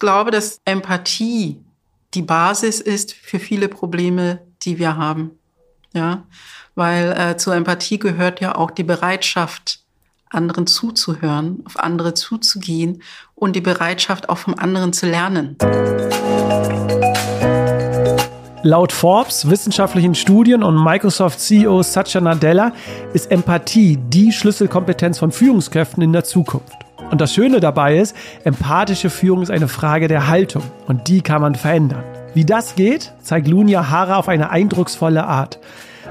glaube, dass Empathie die Basis ist für viele Probleme, die wir haben. Ja, weil äh, zur Empathie gehört ja auch die Bereitschaft, anderen zuzuhören, auf andere zuzugehen und die Bereitschaft auch vom anderen zu lernen. Laut Forbes, wissenschaftlichen Studien und Microsoft CEO Satya Nadella ist Empathie die Schlüsselkompetenz von Führungskräften in der Zukunft. Und das Schöne dabei ist, empathische Führung ist eine Frage der Haltung und die kann man verändern. Wie das geht, zeigt Lunia Hara auf eine eindrucksvolle Art.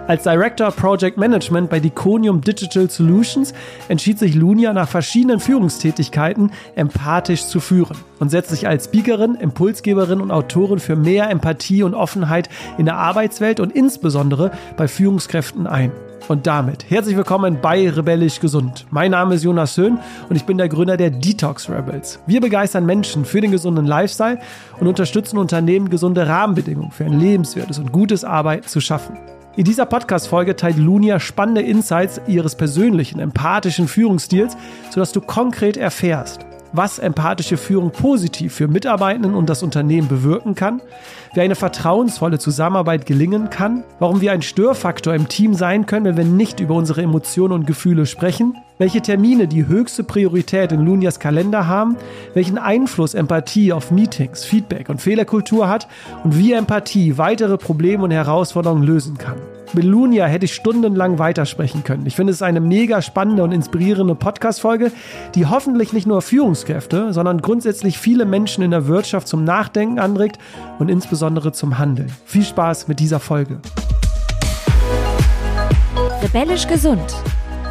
Als Director Project Management bei Diconium Digital Solutions entschied sich Lunia nach verschiedenen Führungstätigkeiten empathisch zu führen und setzt sich als Speakerin, Impulsgeberin und Autorin für mehr Empathie und Offenheit in der Arbeitswelt und insbesondere bei Führungskräften ein. Und damit herzlich willkommen bei Rebellisch Gesund. Mein Name ist Jonas Höhn und ich bin der Gründer der Detox Rebels. Wir begeistern Menschen für den gesunden Lifestyle und unterstützen Unternehmen, gesunde Rahmenbedingungen für ein lebenswertes und gutes Arbeiten zu schaffen. In dieser Podcast-Folge teilt Lunia spannende Insights ihres persönlichen, empathischen Führungsstils, sodass du konkret erfährst, was empathische Führung positiv für Mitarbeitenden und das Unternehmen bewirken kann, wie eine vertrauensvolle Zusammenarbeit gelingen kann, warum wir ein Störfaktor im Team sein können, wenn wir nicht über unsere Emotionen und Gefühle sprechen, welche Termine die höchste Priorität in Lunias Kalender haben, welchen Einfluss Empathie auf Meetings, Feedback und Fehlerkultur hat und wie Empathie weitere Probleme und Herausforderungen lösen kann. Mit Lunia hätte ich stundenlang weitersprechen können. Ich finde es eine mega spannende und inspirierende Podcast-Folge, die hoffentlich nicht nur Führungskräfte, sondern grundsätzlich viele Menschen in der Wirtschaft zum Nachdenken anregt und insbesondere zum Handeln. Viel Spaß mit dieser Folge. Rebellisch gesund.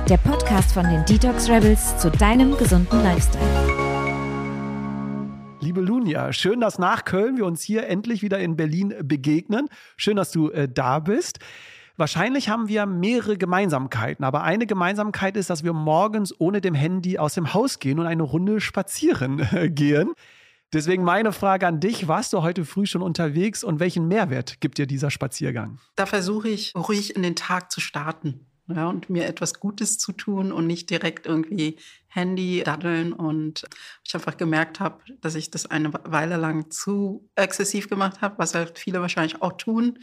Der Podcast von den Detox Rebels zu deinem gesunden Lifestyle. Liebe Lunia, schön, dass nach Köln wir uns hier endlich wieder in Berlin begegnen. Schön, dass du äh, da bist. Wahrscheinlich haben wir mehrere Gemeinsamkeiten, aber eine Gemeinsamkeit ist, dass wir morgens ohne dem Handy aus dem Haus gehen und eine Runde spazieren äh, gehen. Deswegen meine Frage an dich, warst du heute früh schon unterwegs und welchen Mehrwert gibt dir dieser Spaziergang? Da versuche ich ruhig in den Tag zu starten ja, und mir etwas Gutes zu tun und nicht direkt irgendwie Handy daddeln. Und ich einfach gemerkt habe, dass ich das eine Weile lang zu exzessiv gemacht habe, was halt viele wahrscheinlich auch tun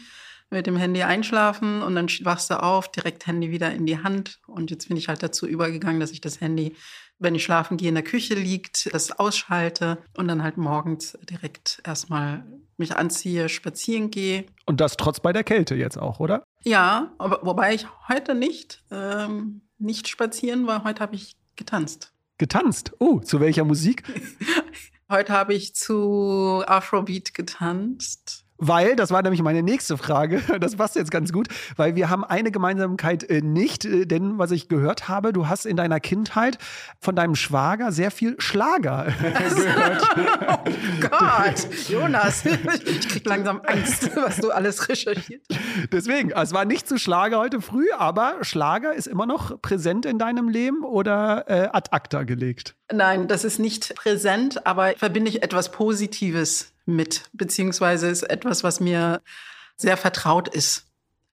mit dem Handy einschlafen und dann wachst du auf, direkt Handy wieder in die Hand. Und jetzt bin ich halt dazu übergegangen, dass ich das Handy, wenn ich schlafen gehe, in der Küche liegt, das ausschalte und dann halt morgens direkt erstmal mich anziehe, spazieren gehe. Und das trotz bei der Kälte jetzt auch, oder? Ja, aber wobei ich heute nicht, ähm, nicht spazieren war, heute habe ich getanzt. Getanzt? Oh, zu welcher Musik? heute habe ich zu Afrobeat getanzt. Weil, das war nämlich meine nächste Frage, das passt jetzt ganz gut, weil wir haben eine Gemeinsamkeit äh, nicht, äh, denn was ich gehört habe, du hast in deiner Kindheit von deinem Schwager sehr viel Schlager gehört. oh Gott, Jonas, ich krieg langsam Angst, was du alles recherchiert Deswegen, es war nicht zu Schlager heute früh, aber Schlager ist immer noch präsent in deinem Leben oder äh, ad acta gelegt? Nein, das ist nicht präsent, aber verbinde ich etwas Positives mit, beziehungsweise ist etwas, was mir sehr vertraut ist.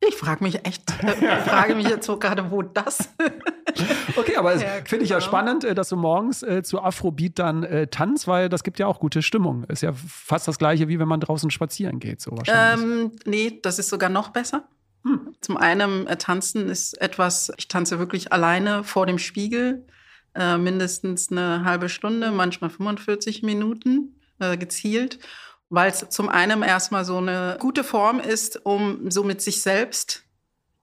Ich frage mich echt, ich frage mich jetzt so gerade, wo das. okay, aber ja, finde ich ja genau. spannend, äh, dass du morgens äh, zu Afrobeat dann äh, tanzt, weil das gibt ja auch gute Stimmung. Ist ja fast das gleiche, wie wenn man draußen spazieren geht, so wahrscheinlich. Ähm, nee, das ist sogar noch besser. Hm. Zum einen, äh, tanzen ist etwas, ich tanze wirklich alleine vor dem Spiegel, äh, mindestens eine halbe Stunde, manchmal 45 Minuten äh, gezielt, weil es zum einen erstmal so eine gute Form ist, um so mit sich selbst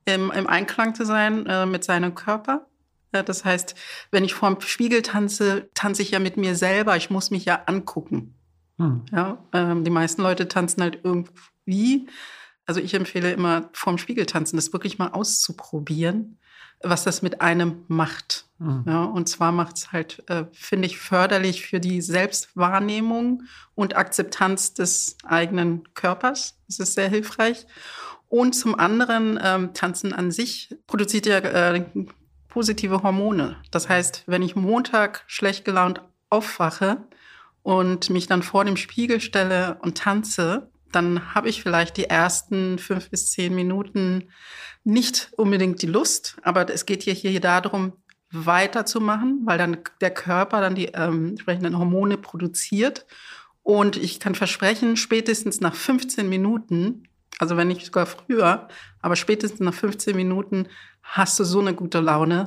im, im Einklang zu sein, äh, mit seinem Körper. Ja, das heißt, wenn ich vorm Spiegel tanze, tanze ich ja mit mir selber. Ich muss mich ja angucken. Hm. Ja, ähm, die meisten Leute tanzen halt irgendwie. Also ich empfehle immer vorm Spiegel tanzen, das wirklich mal auszuprobieren was das mit einem macht. Mhm. Ja, und zwar macht es halt, äh, finde ich, förderlich für die Selbstwahrnehmung und Akzeptanz des eigenen Körpers. Das ist sehr hilfreich. Und zum anderen, ähm, Tanzen an sich produziert ja äh, positive Hormone. Das heißt, wenn ich Montag schlecht gelaunt aufwache und mich dann vor dem Spiegel stelle und tanze, dann habe ich vielleicht die ersten fünf bis zehn Minuten nicht unbedingt die Lust, aber es geht hier, hier darum, weiterzumachen, weil dann der Körper dann die ähm, entsprechenden Hormone produziert. Und ich kann versprechen, spätestens nach 15 Minuten, also wenn nicht sogar früher, aber spätestens nach 15 Minuten hast du so eine gute Laune,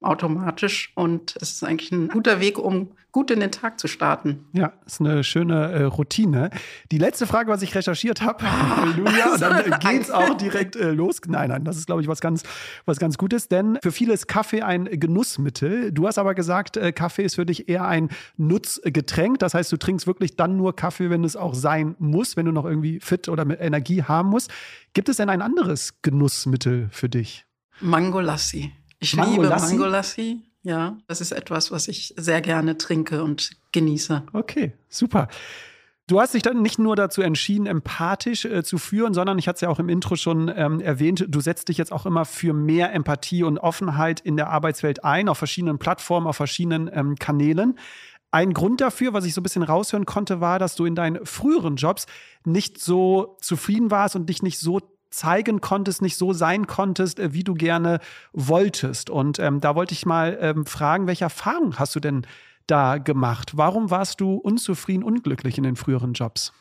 automatisch. Und es ist eigentlich ein guter Weg, um gut in den Tag zu starten. Ja, ist eine schöne äh, Routine. Die letzte Frage, was ich recherchiert habe, Halleluja, und dann äh, geht's auch direkt äh, los. Nein, nein, das ist, glaube ich, was ganz, was ganz Gutes, denn für viele ist Kaffee ein Genussmittel. Du hast aber gesagt, äh, Kaffee ist für dich eher ein Nutzgetränk. Das heißt, du trinkst wirklich dann nur Kaffee, wenn es auch sein muss, wenn du noch irgendwie fit oder mit Energie haben musst. Gibt es denn ein anderes Genussmittel für dich? Mango Lassi. Ich Mango liebe Lassi? Mangolassi. Ja, das ist etwas, was ich sehr gerne trinke und genieße. Okay, super. Du hast dich dann nicht nur dazu entschieden, empathisch äh, zu führen, sondern ich hatte es ja auch im Intro schon ähm, erwähnt, du setzt dich jetzt auch immer für mehr Empathie und Offenheit in der Arbeitswelt ein, auf verschiedenen Plattformen, auf verschiedenen ähm, Kanälen. Ein Grund dafür, was ich so ein bisschen raushören konnte, war, dass du in deinen früheren Jobs nicht so zufrieden warst und dich nicht so zeigen konntest, nicht so sein konntest, äh, wie du gerne wolltest. Und ähm, da wollte ich mal ähm, fragen, welche Erfahrung hast du denn da gemacht? Warum warst du unzufrieden, unglücklich in den früheren Jobs?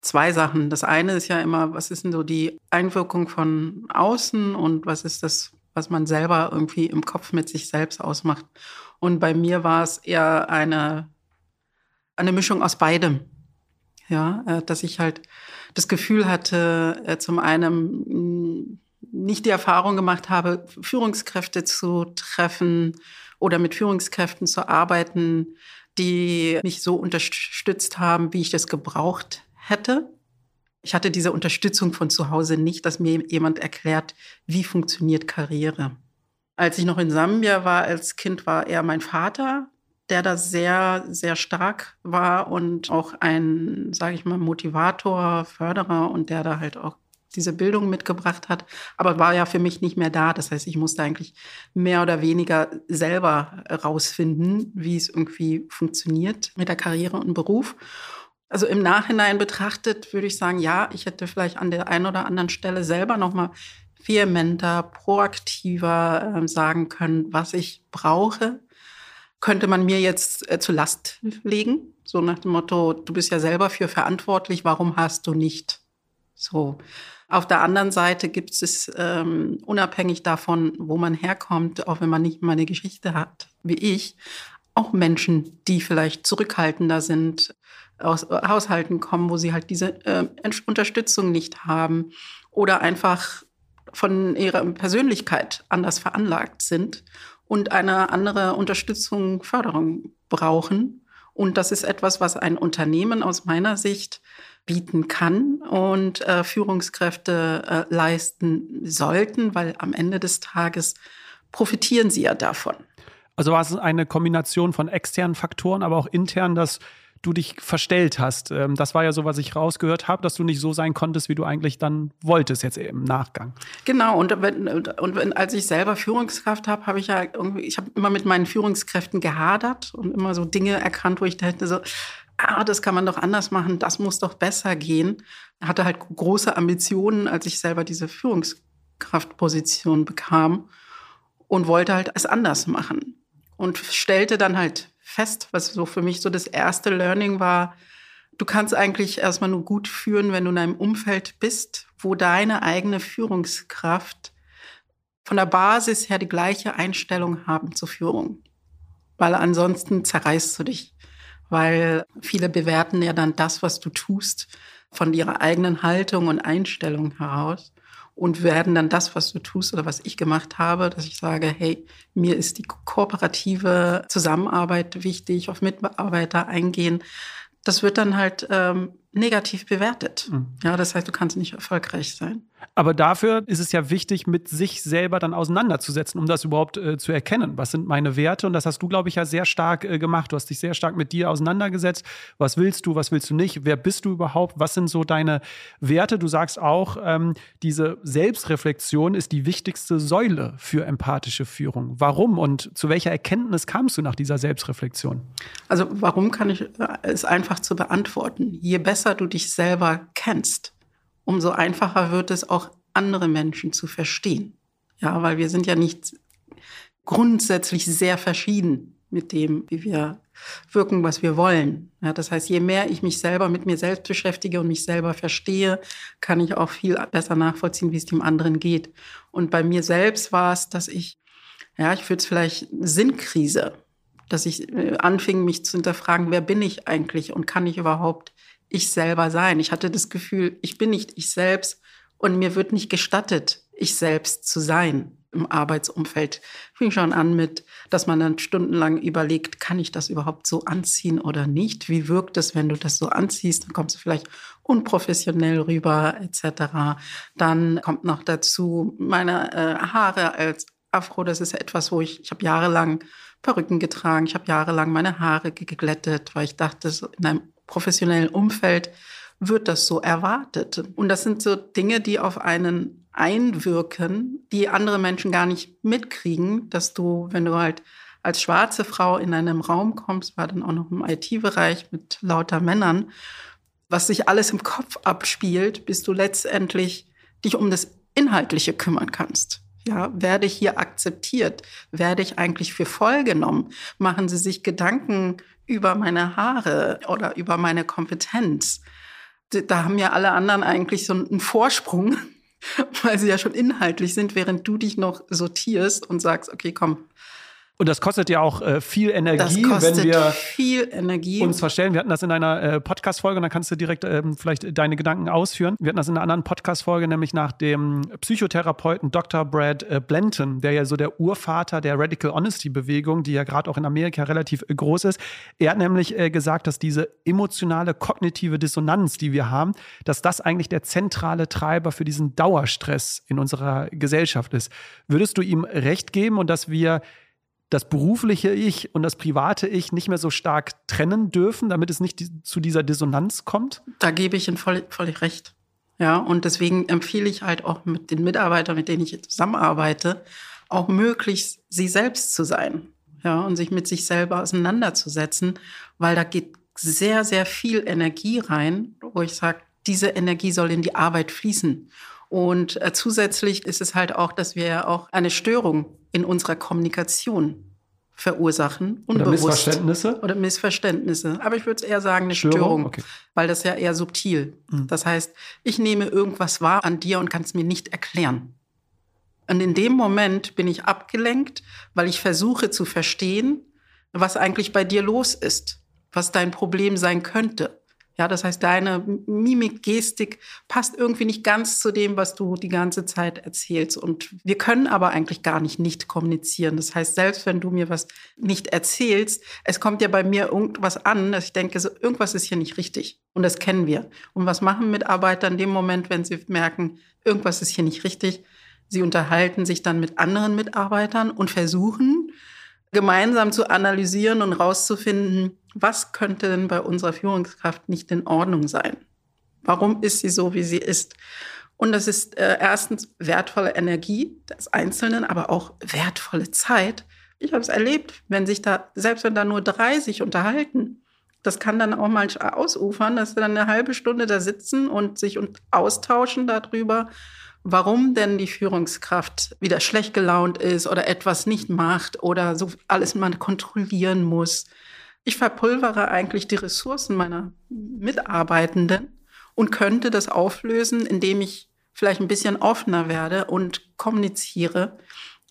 Zwei Sachen. Das eine ist ja immer, was ist denn so die Einwirkung von außen und was ist das, was man selber irgendwie im Kopf mit sich selbst ausmacht. Und bei mir war es eher eine, eine Mischung aus beidem. Ja, äh, dass ich halt das Gefühl hatte, äh, zum einen mm, nicht die Erfahrung gemacht habe, Führungskräfte zu treffen oder mit Führungskräften zu arbeiten, die mich so unterstützt haben, wie ich das gebraucht hätte. Ich hatte diese Unterstützung von zu Hause nicht, dass mir jemand erklärt, wie funktioniert Karriere. Als ich noch in Sambia war als Kind, war er mein Vater, der da sehr, sehr stark war und auch ein, sage ich mal, Motivator, Förderer und der da halt auch diese Bildung mitgebracht hat, aber war ja für mich nicht mehr da. Das heißt, ich musste eigentlich mehr oder weniger selber rausfinden, wie es irgendwie funktioniert mit der Karriere und Beruf. Also im Nachhinein betrachtet würde ich sagen, ja, ich hätte vielleicht an der einen oder anderen Stelle selber noch mal vehementer, proaktiver äh, sagen können, was ich brauche, könnte man mir jetzt äh, zu Last legen. So nach dem Motto, du bist ja selber für verantwortlich, warum hast du nicht? So. Auf der anderen Seite gibt es, ähm, unabhängig davon, wo man herkommt, auch wenn man nicht mal eine Geschichte hat, wie ich, auch Menschen, die vielleicht zurückhaltender sind, aus Haushalten kommen, wo sie halt diese äh, Unterstützung nicht haben oder einfach von ihrer Persönlichkeit anders veranlagt sind und eine andere Unterstützung, Förderung brauchen. Und das ist etwas, was ein Unternehmen aus meiner Sicht bieten kann und äh, Führungskräfte äh, leisten sollten, weil am Ende des Tages profitieren sie ja davon. Also war es eine Kombination von externen Faktoren, aber auch intern, dass du dich verstellt hast. Ähm, das war ja so, was ich rausgehört habe, dass du nicht so sein konntest, wie du eigentlich dann wolltest jetzt im Nachgang. Genau. Und und wenn, als ich selber Führungskraft habe, habe ich ja irgendwie, ich habe immer mit meinen Führungskräften gehadert und immer so Dinge erkannt, wo ich dachte so, ah, das kann man doch anders machen, das muss doch besser gehen. Hatte halt große Ambitionen, als ich selber diese Führungskraftposition bekam und wollte halt es anders machen und stellte dann halt fest, was so für mich so das erste Learning war. Du kannst eigentlich erstmal nur gut führen, wenn du in einem Umfeld bist, wo deine eigene Führungskraft von der Basis her die gleiche Einstellung haben zur Führung. Weil ansonsten zerreißt du dich. Weil viele bewerten ja dann das, was du tust, von ihrer eigenen Haltung und Einstellung heraus und werden dann das, was du tust oder was ich gemacht habe, dass ich sage, hey, mir ist die kooperative Zusammenarbeit wichtig, auf Mitarbeiter eingehen. Das wird dann halt ähm, negativ bewertet. Mhm. Ja, das heißt, du kannst nicht erfolgreich sein. Aber dafür ist es ja wichtig, mit sich selber dann auseinanderzusetzen, um das überhaupt äh, zu erkennen. Was sind meine Werte? Und das hast du, glaube ich, ja sehr stark äh, gemacht. Du hast dich sehr stark mit dir auseinandergesetzt. Was willst du, was willst du nicht? Wer bist du überhaupt? Was sind so deine Werte? Du sagst auch, ähm, diese Selbstreflexion ist die wichtigste Säule für empathische Führung. Warum und zu welcher Erkenntnis kamst du nach dieser Selbstreflexion? Also warum kann ich, äh, ist einfach zu beantworten. Je besser du dich selber kennst, umso einfacher wird es auch andere Menschen zu verstehen. Ja, weil wir sind ja nicht grundsätzlich sehr verschieden. mit dem, wie wir wirken, was wir wollen. Ja, das heißt, je mehr ich mich selber mit mir selbst beschäftige und mich selber verstehe, kann ich auch viel besser nachvollziehen, wie es dem anderen geht. Und bei mir selbst war es, dass ich, ja, ich würde es vielleicht Sinnkrise, dass ich äh, anfing, mich zu hinterfragen, wer bin ich eigentlich und kann ich überhaupt ich selber sein? Ich hatte das Gefühl, ich bin nicht ich selbst und mir wird nicht gestattet, ich selbst zu sein im Arbeitsumfeld. Fing schon an mit, dass man dann stundenlang überlegt, kann ich das überhaupt so anziehen oder nicht? Wie wirkt es, wenn du das so anziehst? Dann kommst du vielleicht unprofessionell rüber etc. Dann kommt noch dazu meine äh, Haare als Afro. Das ist etwas, wo ich, ich habe jahrelang Perücken getragen. Ich habe jahrelang meine Haare geglättet, weil ich dachte, in einem professionellen Umfeld wird das so erwartet. Und das sind so Dinge, die auf einen einwirken, die andere Menschen gar nicht mitkriegen, dass du, wenn du halt als schwarze Frau in einem Raum kommst, war dann auch noch im IT-Bereich mit lauter Männern, was sich alles im Kopf abspielt, bis du letztendlich dich um das Inhaltliche kümmern kannst. Ja, werde ich hier akzeptiert? Werde ich eigentlich für voll genommen? Machen Sie sich Gedanken über meine Haare oder über meine Kompetenz? Da haben ja alle anderen eigentlich so einen Vorsprung, weil sie ja schon inhaltlich sind, während du dich noch sortierst und sagst, okay, komm, und das kostet ja auch äh, viel Energie, wenn wir viel Energie. uns verstellen. Wir hatten das in einer äh, Podcast-Folge und dann kannst du direkt ähm, vielleicht deine Gedanken ausführen. Wir hatten das in einer anderen Podcast-Folge, nämlich nach dem Psychotherapeuten Dr. Brad äh, Blanton, der ja so der Urvater der Radical Honesty-Bewegung, die ja gerade auch in Amerika relativ äh, groß ist. Er hat nämlich äh, gesagt, dass diese emotionale kognitive Dissonanz, die wir haben, dass das eigentlich der zentrale Treiber für diesen Dauerstress in unserer Gesellschaft ist. Würdest du ihm recht geben und dass wir das berufliche Ich und das private Ich nicht mehr so stark trennen dürfen, damit es nicht zu dieser Dissonanz kommt? Da gebe ich Ihnen voll, völlig recht. Ja, und deswegen empfehle ich halt auch mit den Mitarbeitern, mit denen ich zusammenarbeite, auch möglichst sie selbst zu sein. Ja, und sich mit sich selber auseinanderzusetzen, weil da geht sehr, sehr viel Energie rein, wo ich sage, diese Energie soll in die Arbeit fließen. Und äh, zusätzlich ist es halt auch, dass wir ja auch eine Störung in unserer Kommunikation verursachen. Unbewusst. Oder Missverständnisse? Oder Missverständnisse. Aber ich würde es eher sagen, eine Störung, Störung okay. weil das ja eher subtil. Mhm. Das heißt, ich nehme irgendwas wahr an dir und kann es mir nicht erklären. Und in dem Moment bin ich abgelenkt, weil ich versuche zu verstehen, was eigentlich bei dir los ist, was dein Problem sein könnte. Ja, das heißt, deine Mimik, Gestik passt irgendwie nicht ganz zu dem, was du die ganze Zeit erzählst. Und wir können aber eigentlich gar nicht nicht kommunizieren. Das heißt, selbst wenn du mir was nicht erzählst, es kommt ja bei mir irgendwas an, dass ich denke, so, irgendwas ist hier nicht richtig. Und das kennen wir. Und was machen Mitarbeiter in dem Moment, wenn sie merken, irgendwas ist hier nicht richtig? Sie unterhalten sich dann mit anderen Mitarbeitern und versuchen, gemeinsam zu analysieren und rauszufinden, was könnte denn bei unserer Führungskraft nicht in Ordnung sein? Warum ist sie so, wie sie ist? Und das ist äh, erstens wertvolle Energie des Einzelnen, aber auch wertvolle Zeit. Ich habe es erlebt, wenn sich da, selbst wenn da nur drei sich unterhalten, das kann dann auch mal ausufern, dass sie dann eine halbe Stunde da sitzen und sich austauschen darüber, warum denn die Führungskraft wieder schlecht gelaunt ist oder etwas nicht macht oder so alles mal kontrollieren muss. Ich verpulvere eigentlich die Ressourcen meiner Mitarbeitenden und könnte das auflösen, indem ich vielleicht ein bisschen offener werde und kommuniziere,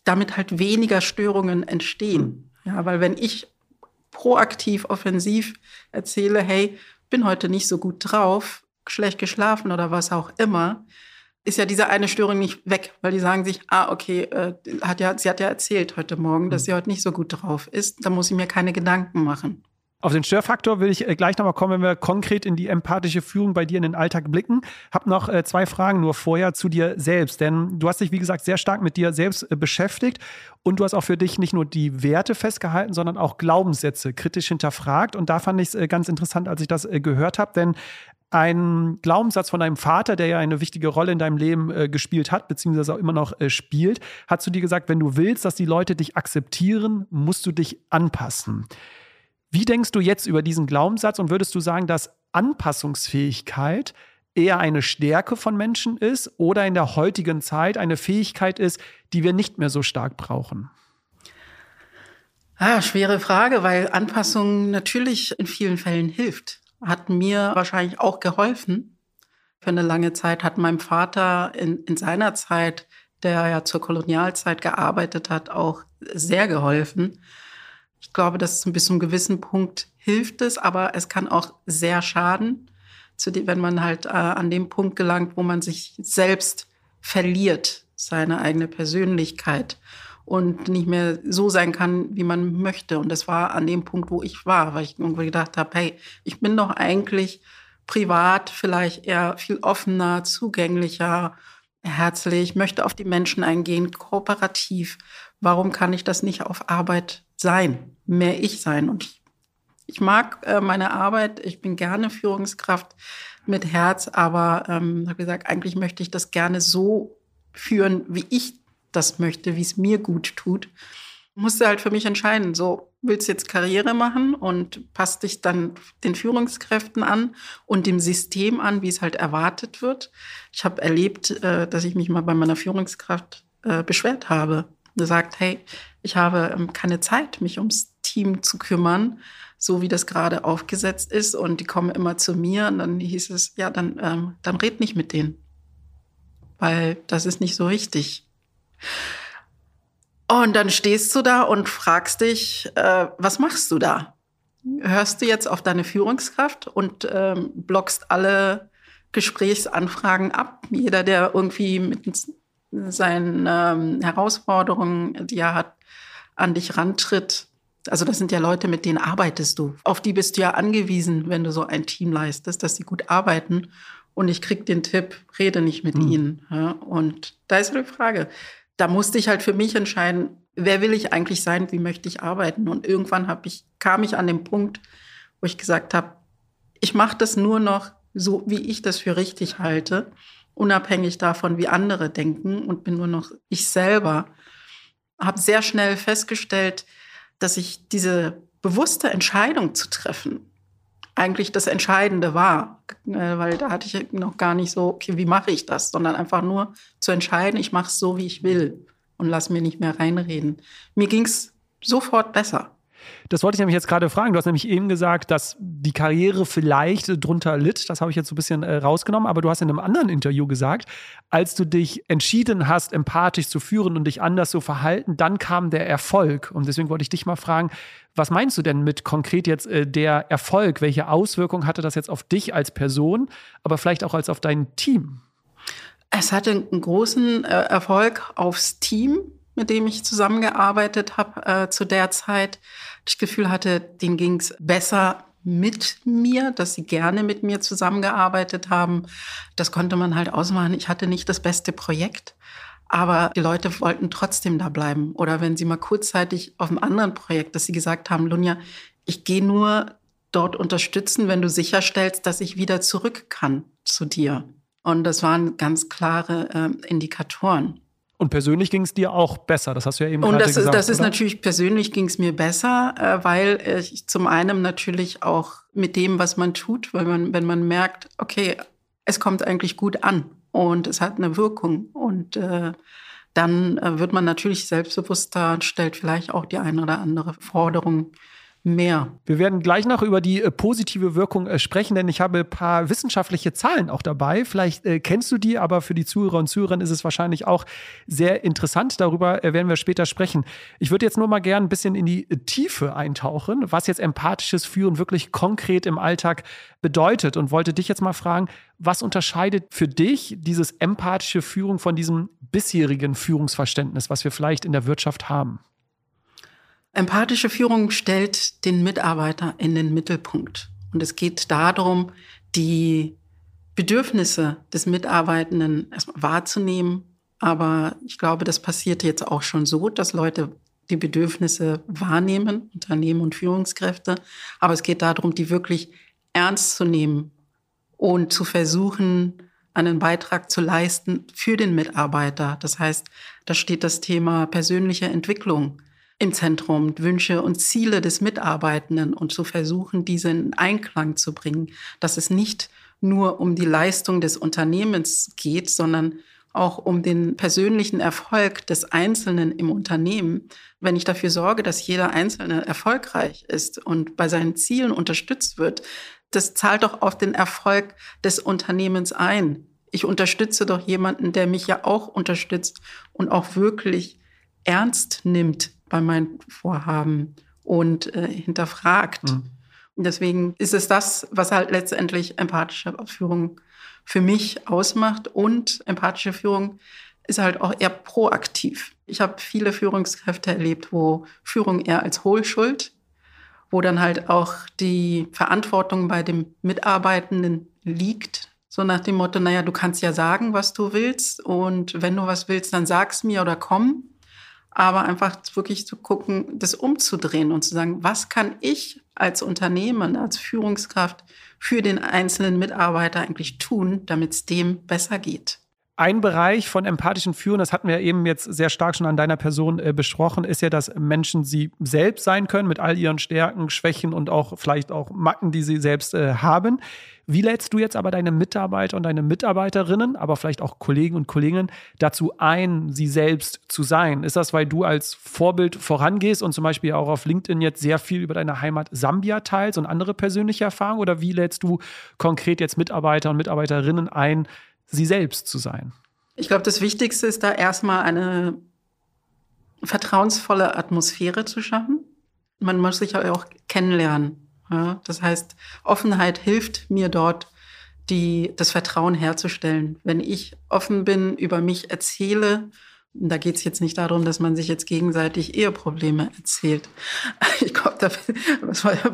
damit halt weniger Störungen entstehen. Ja, weil wenn ich proaktiv, offensiv erzähle, hey, bin heute nicht so gut drauf, schlecht geschlafen oder was auch immer, ist ja diese eine Störung nicht weg, weil die sagen sich, ah, okay, äh, hat ja, sie hat ja erzählt heute Morgen, dass mhm. sie heute nicht so gut drauf ist. Da muss ich mir keine Gedanken machen. Auf den Störfaktor will ich äh, gleich nochmal kommen, wenn wir konkret in die empathische Führung bei dir in den Alltag blicken. Hab noch äh, zwei Fragen nur vorher zu dir selbst, denn du hast dich, wie gesagt, sehr stark mit dir selbst äh, beschäftigt und du hast auch für dich nicht nur die Werte festgehalten, sondern auch Glaubenssätze kritisch hinterfragt. Und da fand ich es ganz interessant, als ich das gehört habe, denn ein Glaubenssatz von deinem Vater, der ja eine wichtige Rolle in deinem Leben äh, gespielt hat, beziehungsweise auch immer noch äh, spielt, hat zu dir gesagt, wenn du willst, dass die Leute dich akzeptieren, musst du dich anpassen. Wie denkst du jetzt über diesen Glaubenssatz und würdest du sagen, dass Anpassungsfähigkeit eher eine Stärke von Menschen ist oder in der heutigen Zeit eine Fähigkeit ist, die wir nicht mehr so stark brauchen? Ah, schwere Frage, weil Anpassung natürlich in vielen Fällen hilft. Hat mir wahrscheinlich auch geholfen. Für eine lange Zeit hat meinem Vater in, in seiner Zeit, der ja zur Kolonialzeit gearbeitet hat, auch sehr geholfen. Ich glaube, dass bis zu einem gewissen Punkt hilft es, aber es kann auch sehr schaden, wenn man halt äh, an dem Punkt gelangt, wo man sich selbst verliert, seine eigene Persönlichkeit und nicht mehr so sein kann, wie man möchte. Und das war an dem Punkt, wo ich war, weil ich irgendwie gedacht habe, hey, ich bin doch eigentlich privat vielleicht eher viel offener, zugänglicher, herzlich, möchte auf die Menschen eingehen, kooperativ. Warum kann ich das nicht auf Arbeit sein, mehr ich sein? Und ich, ich mag äh, meine Arbeit, ich bin gerne Führungskraft mit Herz, aber ähm, habe gesagt, eigentlich möchte ich das gerne so führen, wie ich das möchte, wie es mir gut tut. Musste halt für mich entscheiden, so willst du jetzt Karriere machen und passt dich dann den Führungskräften an und dem System an, wie es halt erwartet wird. Ich habe erlebt, äh, dass ich mich mal bei meiner Führungskraft äh, beschwert habe. Gesagt, hey, ich habe ähm, keine Zeit, mich ums Team zu kümmern, so wie das gerade aufgesetzt ist. Und die kommen immer zu mir und dann hieß es, ja, dann, ähm, dann red nicht mit denen. Weil das ist nicht so richtig. Und dann stehst du da und fragst dich, äh, was machst du da? Hörst du jetzt auf deine Führungskraft und ähm, blockst alle Gesprächsanfragen ab? Jeder, der irgendwie mit seinen ähm, Herausforderungen, die er hat, an dich rantritt. Also das sind ja Leute, mit denen arbeitest du. Auf die bist du ja angewiesen, wenn du so ein Team leistest, dass sie gut arbeiten. Und ich krieg den Tipp, rede nicht mit mhm. ihnen. Ja? Und da ist die Frage, da musste ich halt für mich entscheiden, wer will ich eigentlich sein, wie möchte ich arbeiten. Und irgendwann hab ich, kam ich an den Punkt, wo ich gesagt habe, ich mache das nur noch so, wie ich das für richtig halte, unabhängig davon, wie andere denken und bin nur noch ich selber. Habe sehr schnell festgestellt, dass ich diese bewusste Entscheidung zu treffen eigentlich das Entscheidende war, äh, weil da hatte ich noch gar nicht so, okay, wie mache ich das, sondern einfach nur zu entscheiden, ich mache es so, wie ich will und lass mir nicht mehr reinreden. Mir ging es sofort besser. Das wollte ich nämlich jetzt gerade fragen. Du hast nämlich eben gesagt, dass die Karriere vielleicht drunter litt. Das habe ich jetzt so ein bisschen äh, rausgenommen. Aber du hast in einem anderen Interview gesagt, als du dich entschieden hast, empathisch zu führen und dich anders zu verhalten, dann kam der Erfolg. Und deswegen wollte ich dich mal fragen, was meinst du denn mit konkret jetzt äh, der Erfolg? Welche Auswirkungen hatte das jetzt auf dich als Person, aber vielleicht auch als auf dein Team? Es hatte einen großen äh, Erfolg aufs Team, mit dem ich zusammengearbeitet habe äh, zu der Zeit. Das Gefühl hatte, denen ging es besser mit mir, dass sie gerne mit mir zusammengearbeitet haben. Das konnte man halt ausmachen. Ich hatte nicht das beste Projekt, aber die Leute wollten trotzdem da bleiben. Oder wenn sie mal kurzzeitig auf einem anderen Projekt, dass sie gesagt haben, Lunja, ich gehe nur dort unterstützen, wenn du sicherstellst, dass ich wieder zurück kann zu dir. Und das waren ganz klare äh, Indikatoren. Und persönlich ging es dir auch besser, das hast du ja eben Und das gesagt, ist, das ist oder? natürlich, persönlich ging es mir besser, äh, weil ich zum einen natürlich auch mit dem, was man tut, weil man, wenn man merkt, okay, es kommt eigentlich gut an und es hat eine Wirkung und äh, dann äh, wird man natürlich selbstbewusster und stellt vielleicht auch die eine oder andere Forderung mehr. Wir werden gleich noch über die äh, positive Wirkung äh, sprechen, denn ich habe ein paar wissenschaftliche Zahlen auch dabei. Vielleicht äh, kennst du die, aber für die Zuhörer und Zuhörerinnen ist es wahrscheinlich auch sehr interessant. Darüber werden wir später sprechen. Ich würde jetzt nur mal gerne ein bisschen in die Tiefe eintauchen, was jetzt empathisches Führen wirklich konkret im Alltag bedeutet und wollte dich jetzt mal fragen, was unterscheidet für dich dieses empathische Führung von diesem bisherigen Führungsverständnis, was wir vielleicht in der Wirtschaft haben? Empathische Führung stellt den Mitarbeiter in den Mittelpunkt. Und es geht darum, die Bedürfnisse des Mitarbeitenden erstmal wahrzunehmen. Aber ich glaube, das passiert jetzt auch schon so, dass Leute die Bedürfnisse wahrnehmen, Unternehmen und Führungskräfte. Aber es geht darum, die wirklich ernst zu nehmen und zu versuchen, einen Beitrag zu leisten für den Mitarbeiter. Das heißt, da steht das Thema persönliche Entwicklung im Zentrum, Wünsche und Ziele des Mitarbeitenden und zu versuchen, diese in Einklang zu bringen, dass es nicht nur um die Leistung des Unternehmens geht, sondern auch um den persönlichen Erfolg des Einzelnen im Unternehmen, wenn ich dafür sorge, dass jeder Einzelne erfolgreich ist und bei seinen Zielen unterstützt wird, das zahlt doch auf den Erfolg des Unternehmens ein. Ich unterstütze doch jemanden, der mich ja auch unterstützt und auch wirklich ernst nimmt bei meinen Vorhaben und äh, hinterfragt. Mhm. Und deswegen ist es das, was halt letztendlich empathische Führung für mich ausmacht. Und empathische Führung ist halt auch eher proaktiv. Ich habe viele Führungskräfte erlebt, wo Führung eher als Hohlschuld, wo dann halt auch die Verantwortung bei dem Mitarbeitenden liegt. So nach dem Motto, naja, du kannst ja sagen, was du willst. Und wenn du was willst, dann sag's mir oder komm. Aber einfach wirklich zu gucken, das umzudrehen und zu sagen, was kann ich als Unternehmen, als Führungskraft für den einzelnen Mitarbeiter eigentlich tun, damit es dem besser geht? Ein Bereich von empathischen Führen, das hatten wir eben jetzt sehr stark schon an deiner Person äh, besprochen, ist ja, dass Menschen sie selbst sein können mit all ihren Stärken, Schwächen und auch vielleicht auch Macken, die sie selbst äh, haben. Wie lädst du jetzt aber deine Mitarbeiter und deine Mitarbeiterinnen, aber vielleicht auch Kollegen und Kolleginnen dazu ein, sie selbst zu sein? Ist das, weil du als Vorbild vorangehst und zum Beispiel auch auf LinkedIn jetzt sehr viel über deine Heimat Sambia teilst und andere persönliche Erfahrungen? Oder wie lädst du konkret jetzt Mitarbeiter und Mitarbeiterinnen ein, sie selbst zu sein? Ich glaube, das Wichtigste ist da erstmal eine vertrauensvolle Atmosphäre zu schaffen. Man muss sich auch kennenlernen. Ja, das heißt, Offenheit hilft mir dort, die, das Vertrauen herzustellen. Wenn ich offen bin, über mich erzähle, da geht es jetzt nicht darum, dass man sich jetzt gegenseitig Eheprobleme erzählt. Ich glaube, da,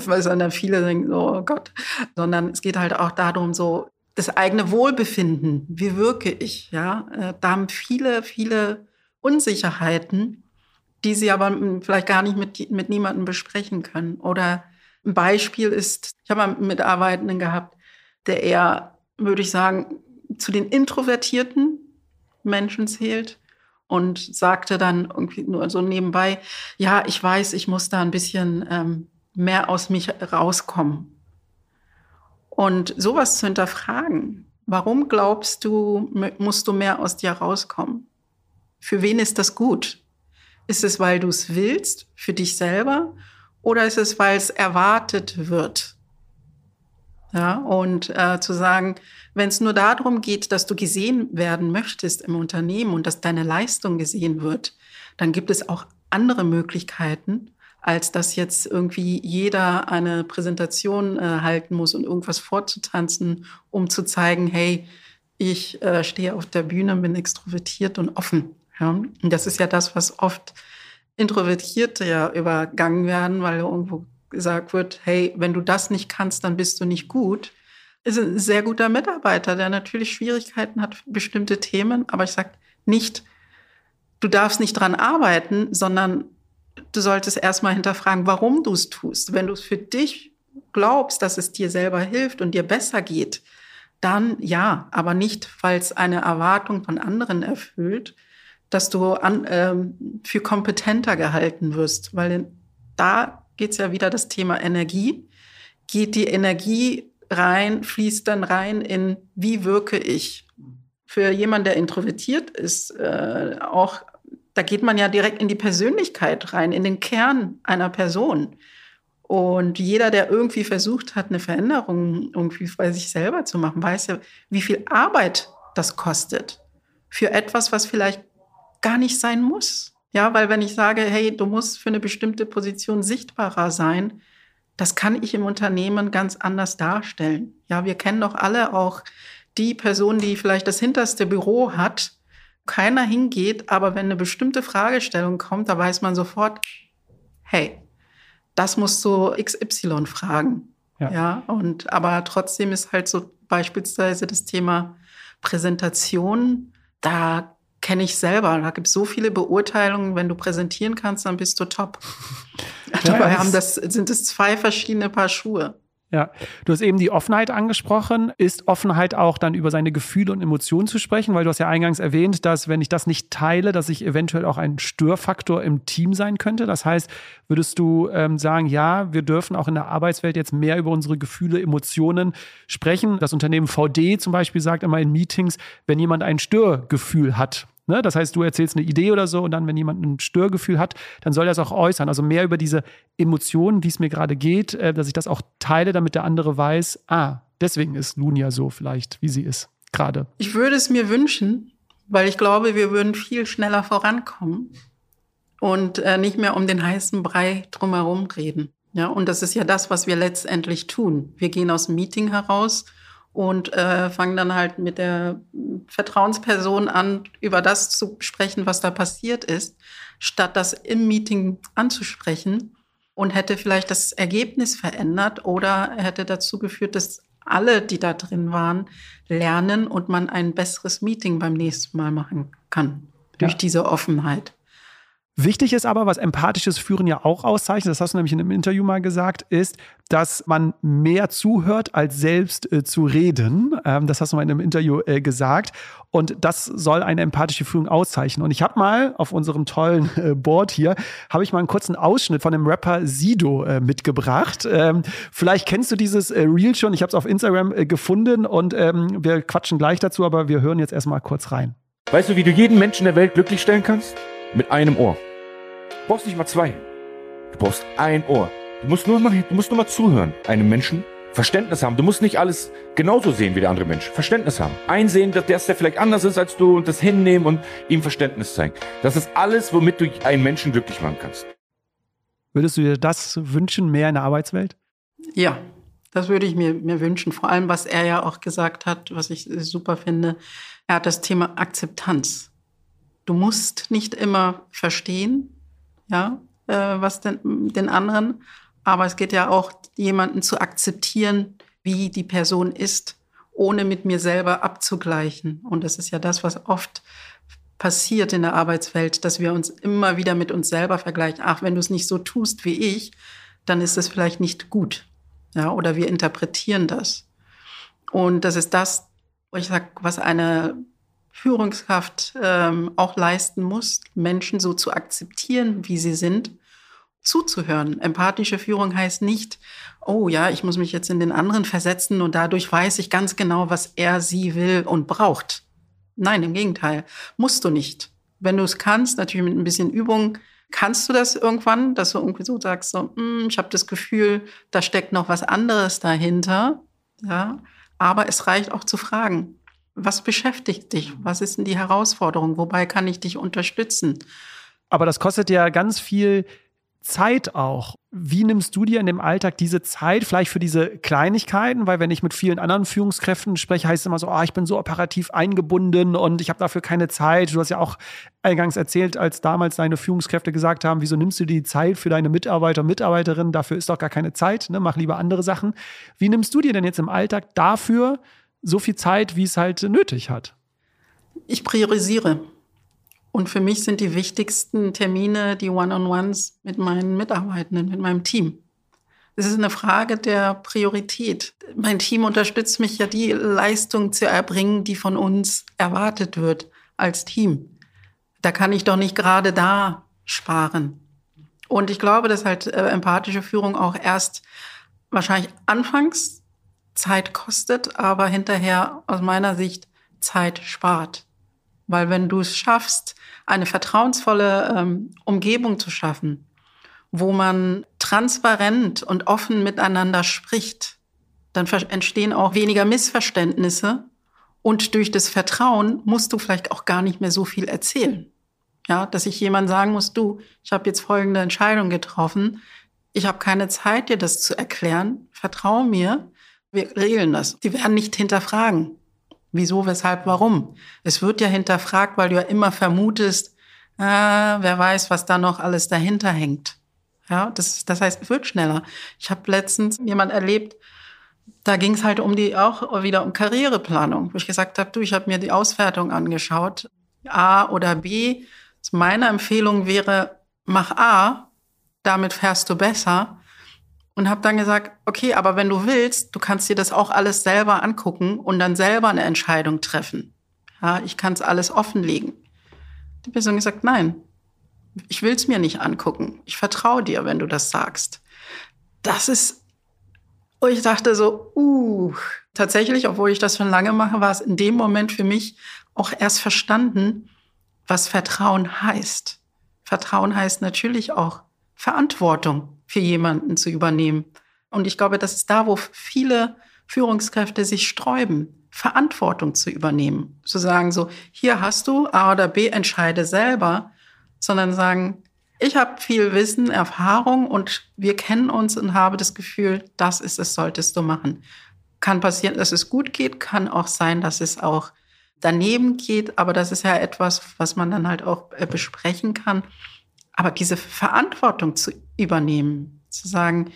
was, dann viele denken, oh Gott, sondern es geht halt auch darum, so das eigene Wohlbefinden. Wie wirke ich? Ja, äh, da haben viele, viele Unsicherheiten, die sie aber vielleicht gar nicht mit, mit niemandem besprechen können oder ein Beispiel ist, ich habe einen Mitarbeitenden gehabt, der eher, würde ich sagen, zu den introvertierten Menschen zählt und sagte dann irgendwie nur so nebenbei, ja, ich weiß, ich muss da ein bisschen ähm, mehr aus mich rauskommen. Und sowas zu hinterfragen, warum glaubst du, musst du mehr aus dir rauskommen? Für wen ist das gut? Ist es, weil du es willst, für dich selber? Oder ist es, weil es erwartet wird? Ja, und äh, zu sagen, wenn es nur darum geht, dass du gesehen werden möchtest im Unternehmen und dass deine Leistung gesehen wird, dann gibt es auch andere Möglichkeiten, als dass jetzt irgendwie jeder eine Präsentation äh, halten muss und irgendwas vorzutanzen, um zu zeigen, hey, ich äh, stehe auf der Bühne, bin extrovertiert und offen. Ja? Und das ist ja das, was oft Introvertierte ja übergangen werden, weil irgendwo gesagt wird, hey, wenn du das nicht kannst, dann bist du nicht gut. Ist ein sehr guter Mitarbeiter, der natürlich Schwierigkeiten hat, bestimmte Themen, aber ich sage nicht, du darfst nicht dran arbeiten, sondern du solltest erstmal hinterfragen, warum du es tust. Wenn du es für dich glaubst, dass es dir selber hilft und dir besser geht, dann ja, aber nicht, es eine Erwartung von anderen erfüllt, dass du an, ähm, für kompetenter gehalten wirst, weil da geht's ja wieder das Thema Energie. Geht die Energie rein, fließt dann rein in, wie wirke ich? Für jemanden, der introvertiert ist, äh, auch, da geht man ja direkt in die Persönlichkeit rein, in den Kern einer Person. Und jeder, der irgendwie versucht hat, eine Veränderung irgendwie bei sich selber zu machen, weiß ja, wie viel Arbeit das kostet. Für etwas, was vielleicht gar nicht sein muss. Ja, weil wenn ich sage, hey, du musst für eine bestimmte Position sichtbarer sein, das kann ich im Unternehmen ganz anders darstellen. Ja, wir kennen doch alle auch die Person, die vielleicht das hinterste Büro hat, keiner hingeht, aber wenn eine bestimmte Fragestellung kommt, da weiß man sofort, hey, das musst du XY fragen. Ja. ja, und aber trotzdem ist halt so beispielsweise das Thema Präsentation, da kenne ich selber. Da gibt es so viele Beurteilungen. Wenn du präsentieren kannst, dann bist du top. Ja, Dabei haben das, sind es zwei verschiedene Paar Schuhe. Ja, du hast eben die Offenheit angesprochen. Ist Offenheit auch dann über seine Gefühle und Emotionen zu sprechen? Weil du hast ja eingangs erwähnt, dass wenn ich das nicht teile, dass ich eventuell auch ein Störfaktor im Team sein könnte. Das heißt, würdest du ähm, sagen, ja, wir dürfen auch in der Arbeitswelt jetzt mehr über unsere Gefühle, Emotionen sprechen? Das Unternehmen VD zum Beispiel sagt immer in Meetings, wenn jemand ein Störgefühl hat, Ne? Das heißt, du erzählst eine Idee oder so und dann, wenn jemand ein Störgefühl hat, dann soll er es auch äußern. Also mehr über diese Emotionen, wie es mir gerade geht, äh, dass ich das auch teile, damit der andere weiß, ah, deswegen ist Lunia so vielleicht, wie sie ist gerade. Ich würde es mir wünschen, weil ich glaube, wir würden viel schneller vorankommen und äh, nicht mehr um den heißen Brei drumherum reden. Ja, und das ist ja das, was wir letztendlich tun. Wir gehen aus dem Meeting heraus und äh, fangen dann halt mit der Vertrauensperson an, über das zu sprechen, was da passiert ist, statt das im Meeting anzusprechen und hätte vielleicht das Ergebnis verändert oder hätte dazu geführt, dass alle, die da drin waren, lernen und man ein besseres Meeting beim nächsten Mal machen kann durch ja. diese Offenheit. Wichtig ist aber, was empathisches Führen ja auch auszeichnet, das hast du nämlich in einem Interview mal gesagt, ist, dass man mehr zuhört, als selbst äh, zu reden. Ähm, das hast du mal in einem Interview äh, gesagt. Und das soll eine empathische Führung auszeichnen. Und ich habe mal auf unserem tollen äh, Board hier, habe ich mal einen kurzen Ausschnitt von dem Rapper Sido äh, mitgebracht. Ähm, vielleicht kennst du dieses äh, Reel schon. Ich habe es auf Instagram äh, gefunden und ähm, wir quatschen gleich dazu, aber wir hören jetzt erstmal kurz rein. Weißt du, wie du jeden Menschen der Welt glücklich stellen kannst? Mit einem Ohr. Du brauchst nicht mal zwei. Du brauchst ein Ohr. Du musst nur mal, du musst nur mal zuhören. Einem Menschen Verständnis haben. Du musst nicht alles genauso sehen wie der andere Mensch. Verständnis haben. Einsehen, dass der, der vielleicht anders ist als du und das hinnehmen und ihm Verständnis zeigen. Das ist alles, womit du einen Menschen glücklich machen kannst. Würdest du dir das wünschen, mehr in der Arbeitswelt? Ja, das würde ich mir, mir wünschen. Vor allem, was er ja auch gesagt hat, was ich super finde. Er hat das Thema Akzeptanz. Du musst nicht immer verstehen, ja, äh, was den, den anderen. Aber es geht ja auch, jemanden zu akzeptieren, wie die Person ist, ohne mit mir selber abzugleichen. Und das ist ja das, was oft passiert in der Arbeitswelt, dass wir uns immer wieder mit uns selber vergleichen. Ach, wenn du es nicht so tust wie ich, dann ist es vielleicht nicht gut. Ja, oder wir interpretieren das. Und das ist das, ich sage, was eine Führungskraft ähm, auch leisten muss, Menschen so zu akzeptieren, wie sie sind, zuzuhören. Empathische Führung heißt nicht, oh ja, ich muss mich jetzt in den anderen versetzen und dadurch weiß ich ganz genau, was er, sie will und braucht. Nein, im Gegenteil, musst du nicht. Wenn du es kannst, natürlich mit ein bisschen Übung, kannst du das irgendwann, dass du irgendwie so sagst, so, mm, ich habe das Gefühl, da steckt noch was anderes dahinter. Ja, aber es reicht auch zu fragen. Was beschäftigt dich? Was ist denn die Herausforderung? Wobei kann ich dich unterstützen? Aber das kostet ja ganz viel Zeit auch. Wie nimmst du dir in dem Alltag diese Zeit, vielleicht für diese Kleinigkeiten? Weil wenn ich mit vielen anderen Führungskräften spreche, heißt es immer so, ah, ich bin so operativ eingebunden und ich habe dafür keine Zeit. Du hast ja auch eingangs erzählt, als damals deine Führungskräfte gesagt haben, wieso nimmst du die Zeit für deine Mitarbeiter und Mitarbeiterinnen? Dafür ist doch gar keine Zeit, ne? mach lieber andere Sachen. Wie nimmst du dir denn jetzt im Alltag dafür so viel Zeit, wie es halt nötig hat? Ich priorisiere. Und für mich sind die wichtigsten Termine die One-on-Ones mit meinen Mitarbeitenden, mit meinem Team. Es ist eine Frage der Priorität. Mein Team unterstützt mich ja, die Leistung zu erbringen, die von uns erwartet wird als Team. Da kann ich doch nicht gerade da sparen. Und ich glaube, dass halt äh, empathische Führung auch erst wahrscheinlich anfangs Zeit kostet, aber hinterher aus meiner Sicht Zeit spart. Weil wenn du es schaffst, eine vertrauensvolle ähm, Umgebung zu schaffen, wo man transparent und offen miteinander spricht, dann entstehen auch weniger Missverständnisse und durch das Vertrauen musst du vielleicht auch gar nicht mehr so viel erzählen. Ja, dass ich jemand sagen muss, du, ich habe jetzt folgende Entscheidung getroffen, ich habe keine Zeit, dir das zu erklären, vertraue mir, wir regeln das. Die werden nicht hinterfragen. Wieso, weshalb, warum? Es wird ja hinterfragt, weil du ja immer vermutest, ah, wer weiß, was da noch alles dahinter hängt. Ja, das, das heißt, es wird schneller. Ich habe letztens jemand erlebt, da ging es halt um die auch wieder um Karriereplanung, wo ich gesagt habe, du, ich habe mir die Auswertung angeschaut, A oder B. Meine Empfehlung wäre, mach A, damit fährst du besser. Und habe dann gesagt, okay, aber wenn du willst, du kannst dir das auch alles selber angucken und dann selber eine Entscheidung treffen. Ja, ich kann es alles offenlegen. Die Person gesagt, nein, ich will es mir nicht angucken. Ich vertraue dir, wenn du das sagst. Das ist, und ich dachte so, uh, tatsächlich, obwohl ich das schon lange mache, war es in dem Moment für mich auch erst verstanden, was Vertrauen heißt. Vertrauen heißt natürlich auch Verantwortung für jemanden zu übernehmen. Und ich glaube, das ist da, wo viele Führungskräfte sich sträuben, Verantwortung zu übernehmen. Zu sagen, so, hier hast du A oder B, entscheide selber, sondern sagen, ich habe viel Wissen, Erfahrung und wir kennen uns und habe das Gefühl, das ist es, solltest du machen. Kann passieren, dass es gut geht, kann auch sein, dass es auch daneben geht, aber das ist ja etwas, was man dann halt auch äh, besprechen kann. Aber diese Verantwortung zu übernehmen, zu sagen,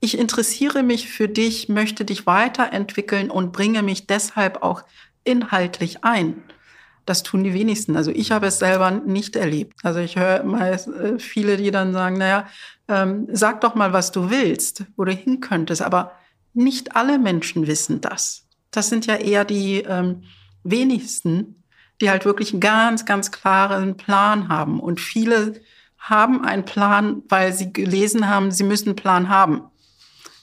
ich interessiere mich für dich, möchte dich weiterentwickeln und bringe mich deshalb auch inhaltlich ein. Das tun die wenigsten. Also ich habe es selber nicht erlebt. Also ich höre immer äh, viele, die dann sagen, naja, ähm, sag doch mal, was du willst, wo du hin könntest. Aber nicht alle Menschen wissen das. Das sind ja eher die ähm, wenigsten, die halt wirklich einen ganz, ganz klaren Plan haben. Und viele haben einen Plan, weil sie gelesen haben, sie müssen einen Plan haben.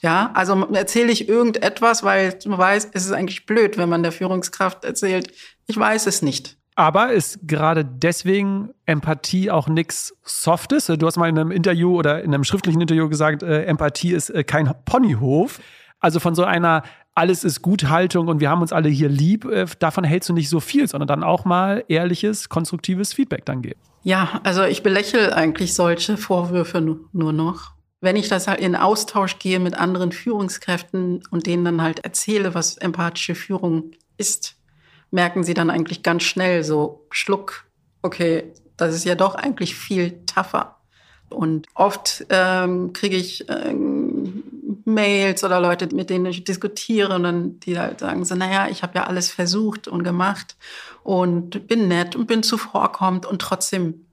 Ja, also erzähle ich irgendetwas, weil man weiß, es ist eigentlich blöd, wenn man der Führungskraft erzählt, ich weiß es nicht. Aber ist gerade deswegen Empathie auch nichts Softes? Du hast mal in einem Interview oder in einem schriftlichen Interview gesagt, äh, Empathie ist äh, kein Ponyhof. Also von so einer alles ist Guthaltung und wir haben uns alle hier lieb, äh, davon hältst du nicht so viel, sondern dann auch mal ehrliches, konstruktives Feedback dann geben. Ja, also ich belächle eigentlich solche Vorwürfe nur noch wenn ich das halt in Austausch gehe mit anderen Führungskräften und denen dann halt erzähle, was empathische Führung ist, merken sie dann eigentlich ganz schnell so, Schluck, okay, das ist ja doch eigentlich viel tougher. Und oft ähm, kriege ich ähm, Mails oder Leute, mit denen ich diskutiere und dann die halt sagen so, naja, ich habe ja alles versucht und gemacht und bin nett und bin zuvorkommend und trotzdem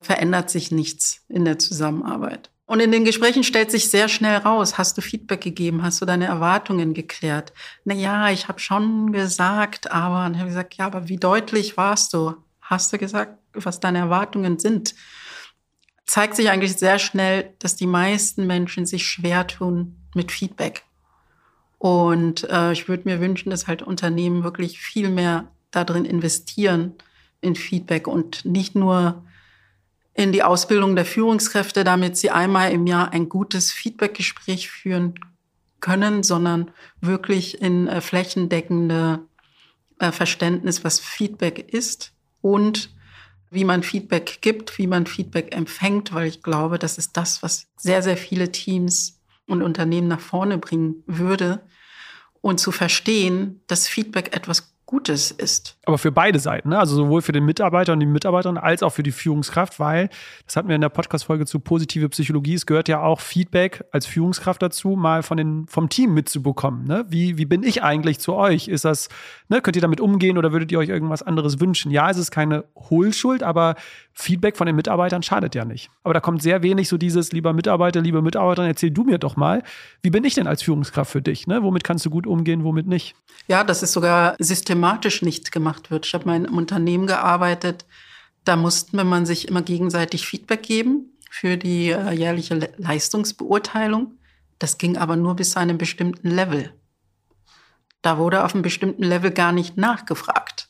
verändert sich nichts in der Zusammenarbeit. Und in den Gesprächen stellt sich sehr schnell raus, hast du Feedback gegeben, hast du deine Erwartungen geklärt? Na ja, ich habe schon gesagt, aber und habe gesagt, ja, aber wie deutlich warst du? Hast du gesagt, was deine Erwartungen sind? Zeigt sich eigentlich sehr schnell, dass die meisten Menschen sich schwer tun mit Feedback. Und äh, ich würde mir wünschen, dass halt Unternehmen wirklich viel mehr darin investieren in Feedback und nicht nur in die Ausbildung der Führungskräfte, damit sie einmal im Jahr ein gutes Feedbackgespräch führen können, sondern wirklich in äh, flächendeckende äh, Verständnis, was Feedback ist und wie man Feedback gibt, wie man Feedback empfängt, weil ich glaube, das ist das, was sehr, sehr viele Teams und Unternehmen nach vorne bringen würde. Und zu verstehen, dass Feedback etwas Gutes ist. Aber für beide Seiten, ne? also sowohl für den Mitarbeiter und die Mitarbeiterin als auch für die Führungskraft, weil, das hatten wir in der Podcast-Folge zu positive Psychologie, es gehört ja auch Feedback als Führungskraft dazu, mal von den, vom Team mitzubekommen. Ne? Wie, wie bin ich eigentlich zu euch? Ist das, ne, könnt ihr damit umgehen oder würdet ihr euch irgendwas anderes wünschen? Ja, es ist keine Hohlschuld, aber Feedback von den Mitarbeitern schadet ja nicht. Aber da kommt sehr wenig so dieses, lieber Mitarbeiter, liebe Mitarbeiterin, erzähl du mir doch mal, wie bin ich denn als Führungskraft für dich? Ne? Womit kannst du gut umgehen, womit nicht? Ja, das ist sogar systematisch nicht gemacht wird. Ich habe mal in einem Unternehmen gearbeitet, da mussten wir man sich immer gegenseitig Feedback geben für die äh, jährliche Le Leistungsbeurteilung. Das ging aber nur bis zu einem bestimmten Level. Da wurde auf einem bestimmten Level gar nicht nachgefragt.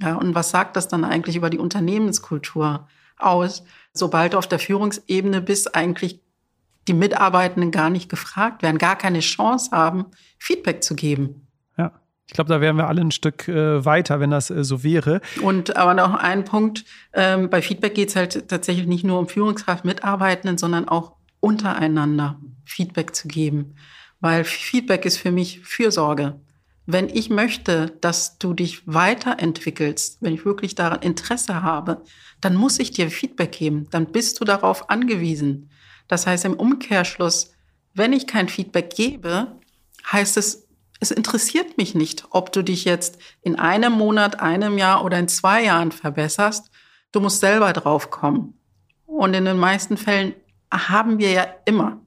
Ja, und was sagt das dann eigentlich über die Unternehmenskultur aus? Sobald du auf der Führungsebene bist, eigentlich die Mitarbeitenden gar nicht gefragt werden, gar keine Chance haben, Feedback zu geben. Ich glaube, da wären wir alle ein Stück äh, weiter, wenn das äh, so wäre. Und aber noch ein Punkt, ähm, bei Feedback geht es halt tatsächlich nicht nur um Führungskraft, Mitarbeitenden, sondern auch untereinander Feedback zu geben. Weil Feedback ist für mich Fürsorge. Wenn ich möchte, dass du dich weiterentwickelst, wenn ich wirklich daran Interesse habe, dann muss ich dir Feedback geben. Dann bist du darauf angewiesen. Das heißt im Umkehrschluss, wenn ich kein Feedback gebe, heißt es, es interessiert mich nicht, ob du dich jetzt in einem Monat, einem Jahr oder in zwei Jahren verbesserst. Du musst selber drauf kommen. Und in den meisten Fällen haben wir ja immer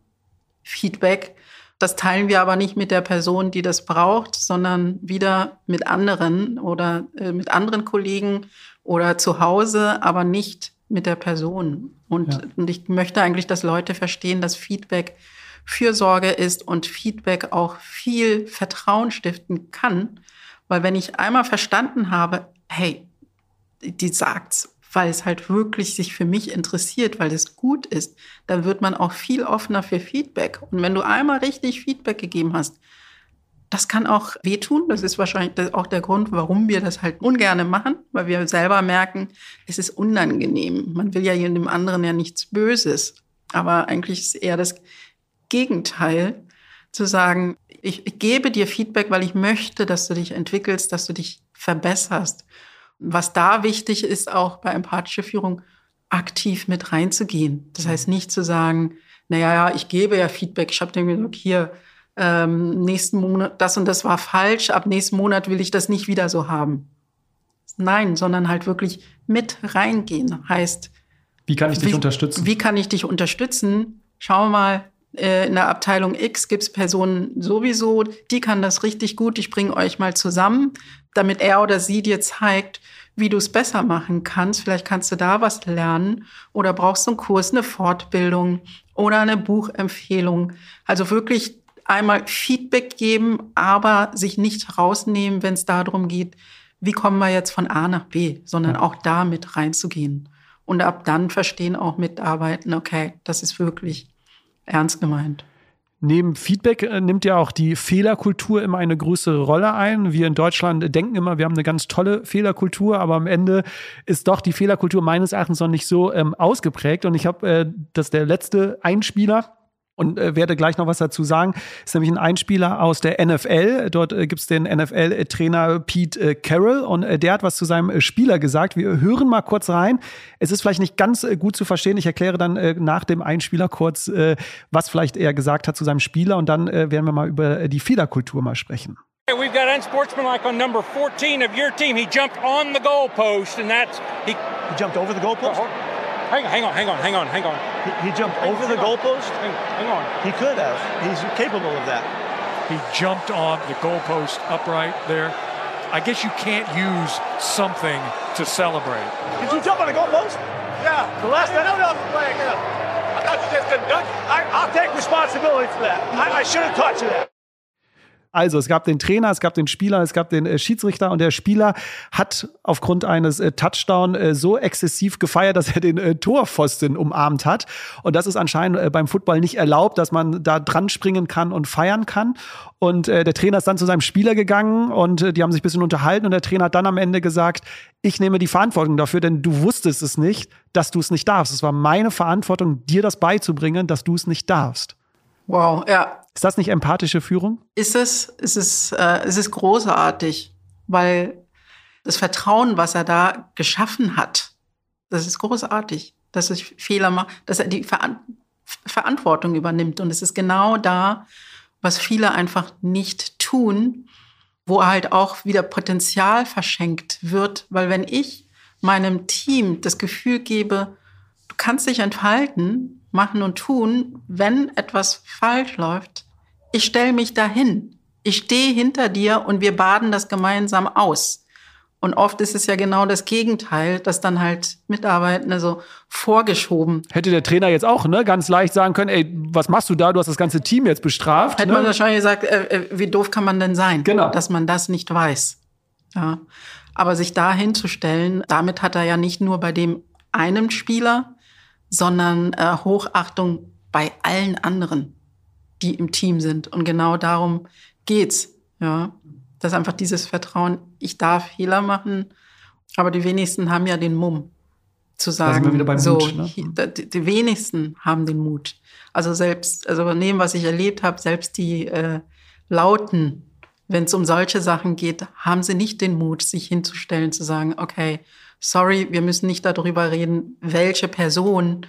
Feedback. Das teilen wir aber nicht mit der Person, die das braucht, sondern wieder mit anderen oder äh, mit anderen Kollegen oder zu Hause, aber nicht mit der Person. Und, ja. und ich möchte eigentlich, dass Leute verstehen, dass Feedback Fürsorge ist und Feedback auch viel Vertrauen stiften kann. Weil wenn ich einmal verstanden habe, hey, die sagt's, weil es halt wirklich sich für mich interessiert, weil es gut ist, dann wird man auch viel offener für Feedback. Und wenn du einmal richtig Feedback gegeben hast, das kann auch wehtun. Das ist wahrscheinlich auch der Grund, warum wir das halt ungerne machen, weil wir selber merken, es ist unangenehm. Man will ja jedem anderen ja nichts Böses. Aber eigentlich ist eher das Gegenteil, zu sagen, ich, ich gebe dir Feedback, weil ich möchte, dass du dich entwickelst, dass du dich verbesserst. Was da wichtig ist, auch bei empathischer Führung, aktiv mit reinzugehen. Das heißt nicht zu sagen, naja, ja, ich gebe ja Feedback. Ich habe dir gesagt, hier, ähm, nächsten Monat, das und das war falsch, ab nächsten Monat will ich das nicht wieder so haben. Nein, sondern halt wirklich mit reingehen. Heißt, wie kann ich dich wie, unterstützen? Wie kann ich dich unterstützen? Schau mal, in der Abteilung X gibt es Personen sowieso, die kann das richtig gut. Ich bringe euch mal zusammen, damit er oder sie dir zeigt, wie du es besser machen kannst. Vielleicht kannst du da was lernen oder brauchst du einen Kurs, eine Fortbildung oder eine Buchempfehlung. Also wirklich einmal Feedback geben, aber sich nicht rausnehmen, wenn es darum geht, wie kommen wir jetzt von A nach B, sondern auch da mit reinzugehen. Und ab dann verstehen auch Mitarbeiter, okay, das ist wirklich ernst gemeint. Neben Feedback äh, nimmt ja auch die Fehlerkultur immer eine größere Rolle ein. Wir in Deutschland denken immer, wir haben eine ganz tolle Fehlerkultur, aber am Ende ist doch die Fehlerkultur meines Erachtens noch nicht so ähm, ausgeprägt. Und ich habe, äh, das ist der letzte Einspieler, und äh, werde gleich noch was dazu sagen. Ist nämlich ein Einspieler aus der NFL. Dort äh, gibt's den NFL-Trainer Pete äh, Carroll und äh, der hat was zu seinem äh, Spieler gesagt. Wir hören mal kurz rein. Es ist vielleicht nicht ganz äh, gut zu verstehen. Ich erkläre dann äh, nach dem Einspieler kurz, äh, was vielleicht er gesagt hat zu seinem Spieler und dann äh, werden wir mal über äh, die Fehlerkultur mal sprechen. We've got unsportsmanlike on number 14 of your team. He jumped on the goalpost and that's he, he jumped over the goalpost. Hang on, hang on, hang on, hang on, hang on. He, he jumped hang, over hang the goalpost? Hang, hang on. He could have. He's capable of that. He jumped on the goalpost upright there. I guess you can't use something to celebrate. Did you jump on the goalpost? Yeah. The last time? No, no, playing. I thought you just did I, I'll take responsibility for that. I, I should have taught you that. Also es gab den Trainer, es gab den Spieler, es gab den äh, Schiedsrichter und der Spieler hat aufgrund eines äh, Touchdown äh, so exzessiv gefeiert, dass er den äh, Torpfosten umarmt hat. Und das ist anscheinend äh, beim Football nicht erlaubt, dass man da dran springen kann und feiern kann. Und äh, der Trainer ist dann zu seinem Spieler gegangen und äh, die haben sich ein bisschen unterhalten und der Trainer hat dann am Ende gesagt, ich nehme die Verantwortung dafür, denn du wusstest es nicht, dass du es nicht darfst. Es war meine Verantwortung, dir das beizubringen, dass du es nicht darfst. Wow, ja. Ist das nicht empathische Führung? Ist es, ist es, äh, es ist großartig, weil das Vertrauen, was er da geschaffen hat, das ist großartig, dass er Fehler macht, dass er die Ver Verantwortung übernimmt. Und es ist genau da, was viele einfach nicht tun, wo halt auch wieder Potenzial verschenkt wird. Weil wenn ich meinem Team das Gefühl gebe, du kannst dich entfalten, machen und tun, wenn etwas falsch läuft, ich stelle mich dahin. Ich stehe hinter dir und wir baden das gemeinsam aus. Und oft ist es ja genau das Gegenteil, dass dann halt Mitarbeitende so vorgeschoben. Hätte der Trainer jetzt auch ne, ganz leicht sagen können, ey, was machst du da? Du hast das ganze Team jetzt bestraft. Hätte ne? man wahrscheinlich gesagt, äh, äh, wie doof kann man denn sein, genau. dass man das nicht weiß. Ja. Aber sich da hinzustellen, damit hat er ja nicht nur bei dem einen Spieler, sondern äh, Hochachtung bei allen anderen die im Team sind. Und genau darum geht's. Ja, das ist einfach dieses Vertrauen. Ich darf Fehler machen, aber die wenigsten haben ja den Mumm zu sagen. so, Mut, ne? die, die, wenigsten haben den Mut. Also selbst, also neben was ich erlebt habe, selbst die äh, Lauten, wenn es um solche Sachen geht, haben sie nicht den Mut, sich hinzustellen, zu sagen, okay, sorry, wir müssen nicht darüber reden, welche Person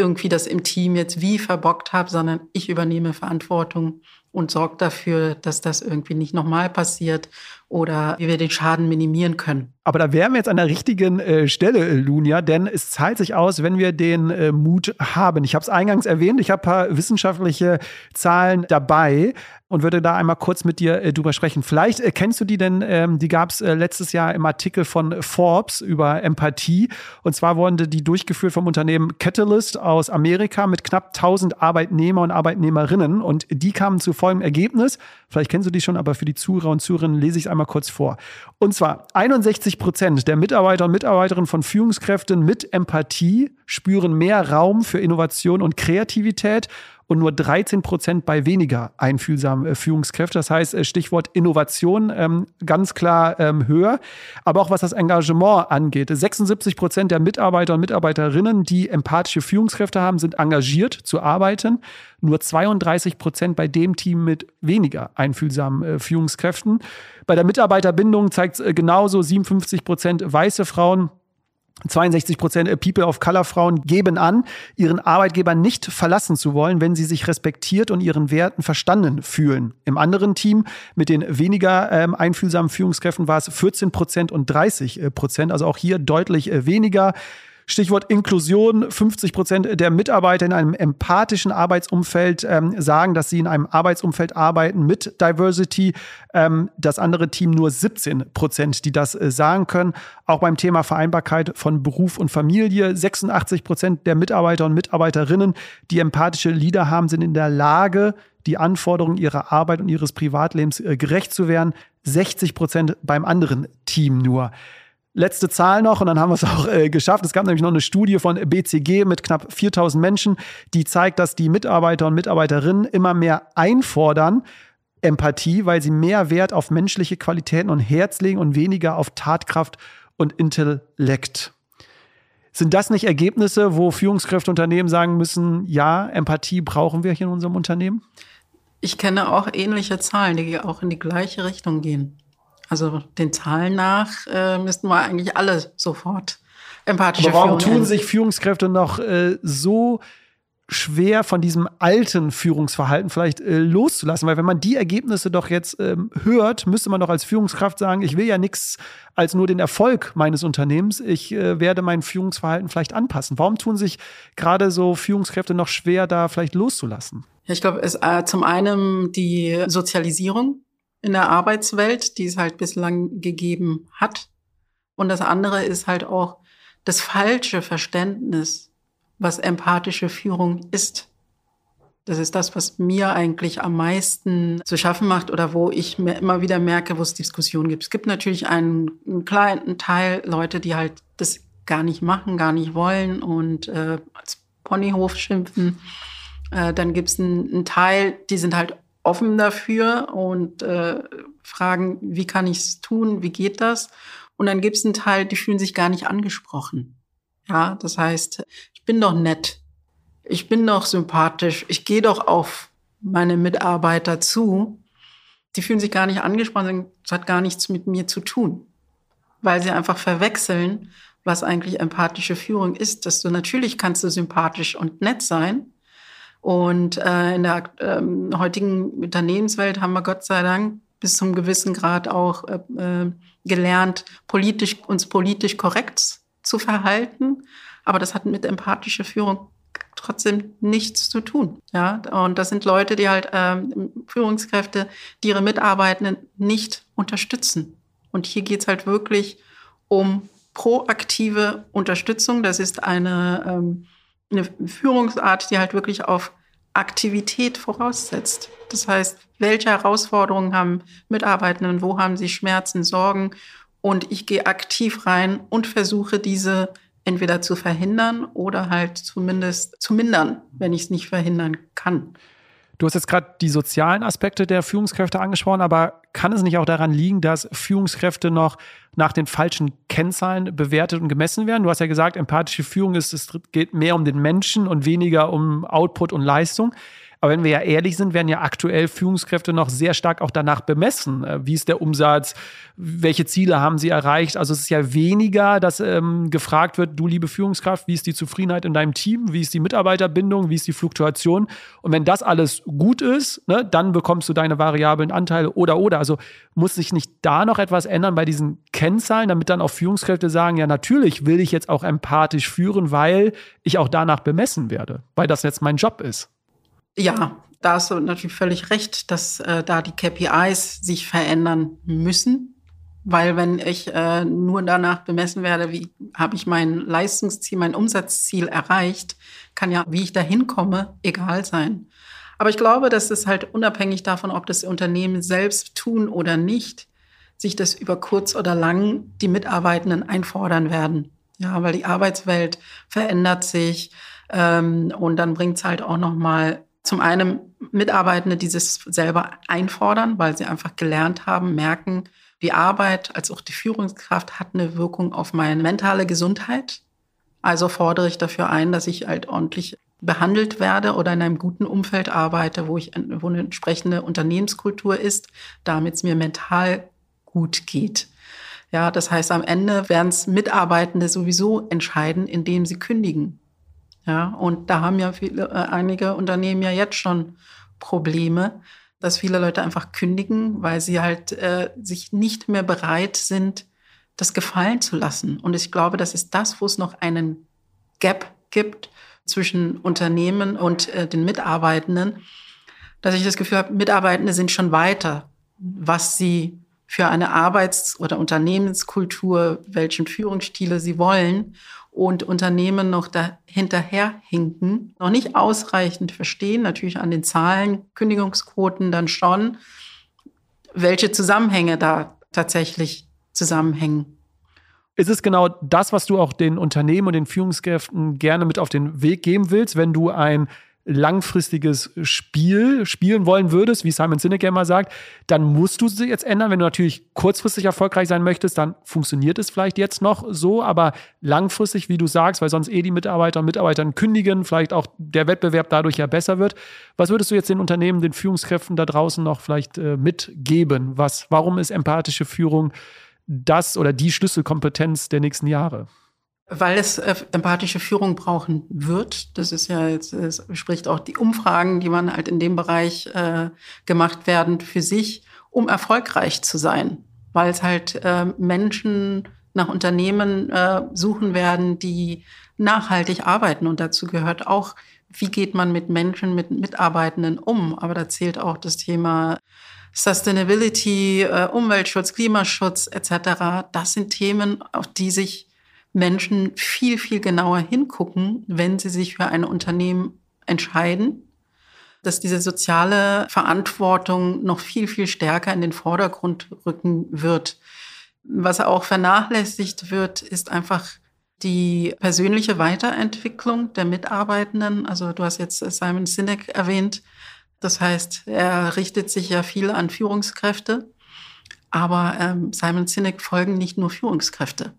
irgendwie das im Team jetzt wie verbockt habe, sondern ich übernehme Verantwortung und sorgt dafür, dass das irgendwie nicht nochmal passiert oder wie wir den Schaden minimieren können. Aber da wären wir jetzt an der richtigen äh, Stelle, äh, Lunia, denn es zahlt sich aus, wenn wir den äh, Mut haben. Ich habe es eingangs erwähnt, ich habe ein paar wissenschaftliche Zahlen dabei und würde da einmal kurz mit dir äh, drüber sprechen. Vielleicht äh, kennst du die denn, ähm, die gab es äh, letztes Jahr im Artikel von Forbes über Empathie. Und zwar wurden die durchgeführt vom Unternehmen Catalyst aus Amerika mit knapp 1000 Arbeitnehmer und Arbeitnehmerinnen. Und die kamen zu folgendem Ergebnis. Vielleicht kennst du die schon, aber für die Zuhörer und Zuhörerinnen lese ich es einmal kurz vor. Und zwar 61 Prozent der Mitarbeiter und Mitarbeiterinnen von Führungskräften mit Empathie spüren mehr Raum für Innovation und Kreativität und nur 13 Prozent bei weniger einfühlsamen äh, Führungskräften. Das heißt, äh, Stichwort Innovation ähm, ganz klar ähm, höher. Aber auch was das Engagement angeht. 76 Prozent der Mitarbeiter und Mitarbeiterinnen, die empathische Führungskräfte haben, sind engagiert zu arbeiten. Nur 32 Prozent bei dem Team mit weniger einfühlsamen äh, Führungskräften. Bei der Mitarbeiterbindung zeigt es genauso 57 Prozent weiße Frauen 62 Prozent People of Color Frauen geben an, ihren Arbeitgeber nicht verlassen zu wollen, wenn sie sich respektiert und ihren Werten verstanden fühlen. Im anderen Team mit den weniger ähm, einfühlsamen Führungskräften war es 14 Prozent und 30 äh, Prozent, also auch hier deutlich äh, weniger. Stichwort Inklusion. 50 Prozent der Mitarbeiter in einem empathischen Arbeitsumfeld ähm, sagen, dass sie in einem Arbeitsumfeld arbeiten mit Diversity. Ähm, das andere Team nur 17 Prozent, die das äh, sagen können. Auch beim Thema Vereinbarkeit von Beruf und Familie. 86 Prozent der Mitarbeiter und Mitarbeiterinnen, die empathische Leader haben, sind in der Lage, die Anforderungen ihrer Arbeit und ihres Privatlebens äh, gerecht zu werden. 60 Prozent beim anderen Team nur. Letzte Zahl noch und dann haben wir es auch äh, geschafft. Es gab nämlich noch eine Studie von BCG mit knapp 4000 Menschen, die zeigt, dass die Mitarbeiter und Mitarbeiterinnen immer mehr einfordern, Empathie, weil sie mehr Wert auf menschliche Qualitäten und Herz legen und weniger auf Tatkraft und Intellekt. Sind das nicht Ergebnisse, wo Führungskräfte Unternehmen sagen müssen, ja, Empathie brauchen wir hier in unserem Unternehmen? Ich kenne auch ähnliche Zahlen, die auch in die gleiche Richtung gehen. Also den Zahlen nach äh, müssten wir eigentlich alle sofort empathische Aber warum tun sich Führungskräfte noch äh, so schwer von diesem alten Führungsverhalten vielleicht äh, loszulassen, weil wenn man die Ergebnisse doch jetzt ähm, hört, müsste man doch als Führungskraft sagen, ich will ja nichts als nur den Erfolg meines Unternehmens, ich äh, werde mein Führungsverhalten vielleicht anpassen. Warum tun sich gerade so Führungskräfte noch schwer, da vielleicht loszulassen? Ja, ich glaube, es äh, zum einen die Sozialisierung in der Arbeitswelt, die es halt bislang gegeben hat. Und das andere ist halt auch das falsche Verständnis, was empathische Führung ist. Das ist das, was mir eigentlich am meisten zu schaffen macht oder wo ich mir immer wieder merke, wo es Diskussionen gibt. Es gibt natürlich einen, einen kleinen Teil Leute, die halt das gar nicht machen, gar nicht wollen und äh, als Ponyhof schimpfen. Äh, dann gibt es einen, einen Teil, die sind halt offen dafür und äh, fragen, wie kann ich es tun, wie geht das? Und dann gibt es einen Teil, die fühlen sich gar nicht angesprochen. Ja, das heißt, ich bin doch nett, ich bin doch sympathisch, ich gehe doch auf meine Mitarbeiter zu. Die fühlen sich gar nicht angesprochen, das hat gar nichts mit mir zu tun, weil sie einfach verwechseln, was eigentlich empathische Führung ist. Dass du natürlich kannst du sympathisch und nett sein, und äh, in der ähm, heutigen Unternehmenswelt haben wir Gott sei Dank bis zum gewissen Grad auch äh, äh, gelernt, politisch, uns politisch korrekt zu verhalten. Aber das hat mit empathischer Führung trotzdem nichts zu tun. Ja, und das sind Leute, die halt ähm, Führungskräfte, die ihre Mitarbeitenden nicht unterstützen. Und hier geht's halt wirklich um proaktive Unterstützung. Das ist eine ähm, eine Führungsart, die halt wirklich auf Aktivität voraussetzt. Das heißt, welche Herausforderungen haben Mitarbeitenden, wo haben sie Schmerzen, Sorgen und ich gehe aktiv rein und versuche diese entweder zu verhindern oder halt zumindest zu mindern, wenn ich es nicht verhindern kann. Du hast jetzt gerade die sozialen Aspekte der Führungskräfte angesprochen, aber kann es nicht auch daran liegen, dass Führungskräfte noch nach den falschen Kennzahlen bewertet und gemessen werden? Du hast ja gesagt, empathische Führung ist, es geht mehr um den Menschen und weniger um Output und Leistung. Aber wenn wir ja ehrlich sind, werden ja aktuell Führungskräfte noch sehr stark auch danach bemessen. Äh, wie ist der Umsatz? Welche Ziele haben sie erreicht? Also es ist ja weniger, dass ähm, gefragt wird, du liebe Führungskraft, wie ist die Zufriedenheit in deinem Team? Wie ist die Mitarbeiterbindung? Wie ist die Fluktuation? Und wenn das alles gut ist, ne, dann bekommst du deine variablen Anteile oder oder. Also muss sich nicht da noch etwas ändern bei diesen Kennzahlen, damit dann auch Führungskräfte sagen, ja natürlich will ich jetzt auch empathisch führen, weil ich auch danach bemessen werde, weil das jetzt mein Job ist. Ja, da hast du natürlich völlig recht, dass äh, da die KPIs sich verändern müssen. Weil wenn ich äh, nur danach bemessen werde, wie habe ich mein Leistungsziel, mein Umsatzziel erreicht, kann ja, wie ich da hinkomme, egal sein. Aber ich glaube, dass es halt unabhängig davon, ob das Unternehmen selbst tun oder nicht, sich das über kurz oder lang die Mitarbeitenden einfordern werden. Ja, weil die Arbeitswelt verändert sich ähm, und dann bringt es halt auch noch mal zum einen Mitarbeitende, die sich selber einfordern, weil sie einfach gelernt haben, merken, die Arbeit als auch die Führungskraft hat eine Wirkung auf meine mentale Gesundheit. Also fordere ich dafür ein, dass ich halt ordentlich behandelt werde oder in einem guten Umfeld arbeite, wo ich wo eine entsprechende Unternehmenskultur ist, damit es mir mental gut geht. Ja, das heißt, am Ende werden es Mitarbeitende sowieso entscheiden, indem sie kündigen. Ja, und da haben ja viele, äh, einige Unternehmen ja jetzt schon Probleme, dass viele Leute einfach kündigen, weil sie halt äh, sich nicht mehr bereit sind, das gefallen zu lassen. Und ich glaube, das ist das, wo es noch einen Gap gibt zwischen Unternehmen und äh, den Mitarbeitenden, dass ich das Gefühl habe, Mitarbeitende sind schon weiter, was sie für eine Arbeits- oder Unternehmenskultur, welchen Führungsstile sie wollen und Unternehmen noch hinterherhinken, noch nicht ausreichend verstehen, natürlich an den Zahlen, Kündigungsquoten dann schon, welche Zusammenhänge da tatsächlich zusammenhängen. Ist es genau das, was du auch den Unternehmen und den Führungskräften gerne mit auf den Weg geben willst, wenn du ein langfristiges Spiel spielen wollen würdest, wie Simon Sinek immer sagt, dann musst du sie jetzt ändern. Wenn du natürlich kurzfristig erfolgreich sein möchtest, dann funktioniert es vielleicht jetzt noch so, aber langfristig, wie du sagst, weil sonst eh die Mitarbeiter und Mitarbeitern kündigen, vielleicht auch der Wettbewerb dadurch ja besser wird. Was würdest du jetzt den Unternehmen, den Führungskräften da draußen noch vielleicht äh, mitgeben? Was, warum ist empathische Führung das oder die Schlüsselkompetenz der nächsten Jahre? Weil es äh, empathische Führung brauchen wird. Das ist ja jetzt, es spricht auch die Umfragen, die man halt in dem Bereich äh, gemacht werden für sich, um erfolgreich zu sein. Weil es halt äh, Menschen nach Unternehmen äh, suchen werden, die nachhaltig arbeiten. Und dazu gehört auch, wie geht man mit Menschen, mit Mitarbeitenden um. Aber da zählt auch das Thema Sustainability, äh, Umweltschutz, Klimaschutz etc. Das sind Themen, auf die sich Menschen viel, viel genauer hingucken, wenn sie sich für ein Unternehmen entscheiden, dass diese soziale Verantwortung noch viel, viel stärker in den Vordergrund rücken wird. Was auch vernachlässigt wird, ist einfach die persönliche Weiterentwicklung der Mitarbeitenden. Also du hast jetzt Simon Sinek erwähnt. Das heißt, er richtet sich ja viel an Führungskräfte. Aber ähm, Simon Sinek folgen nicht nur Führungskräfte.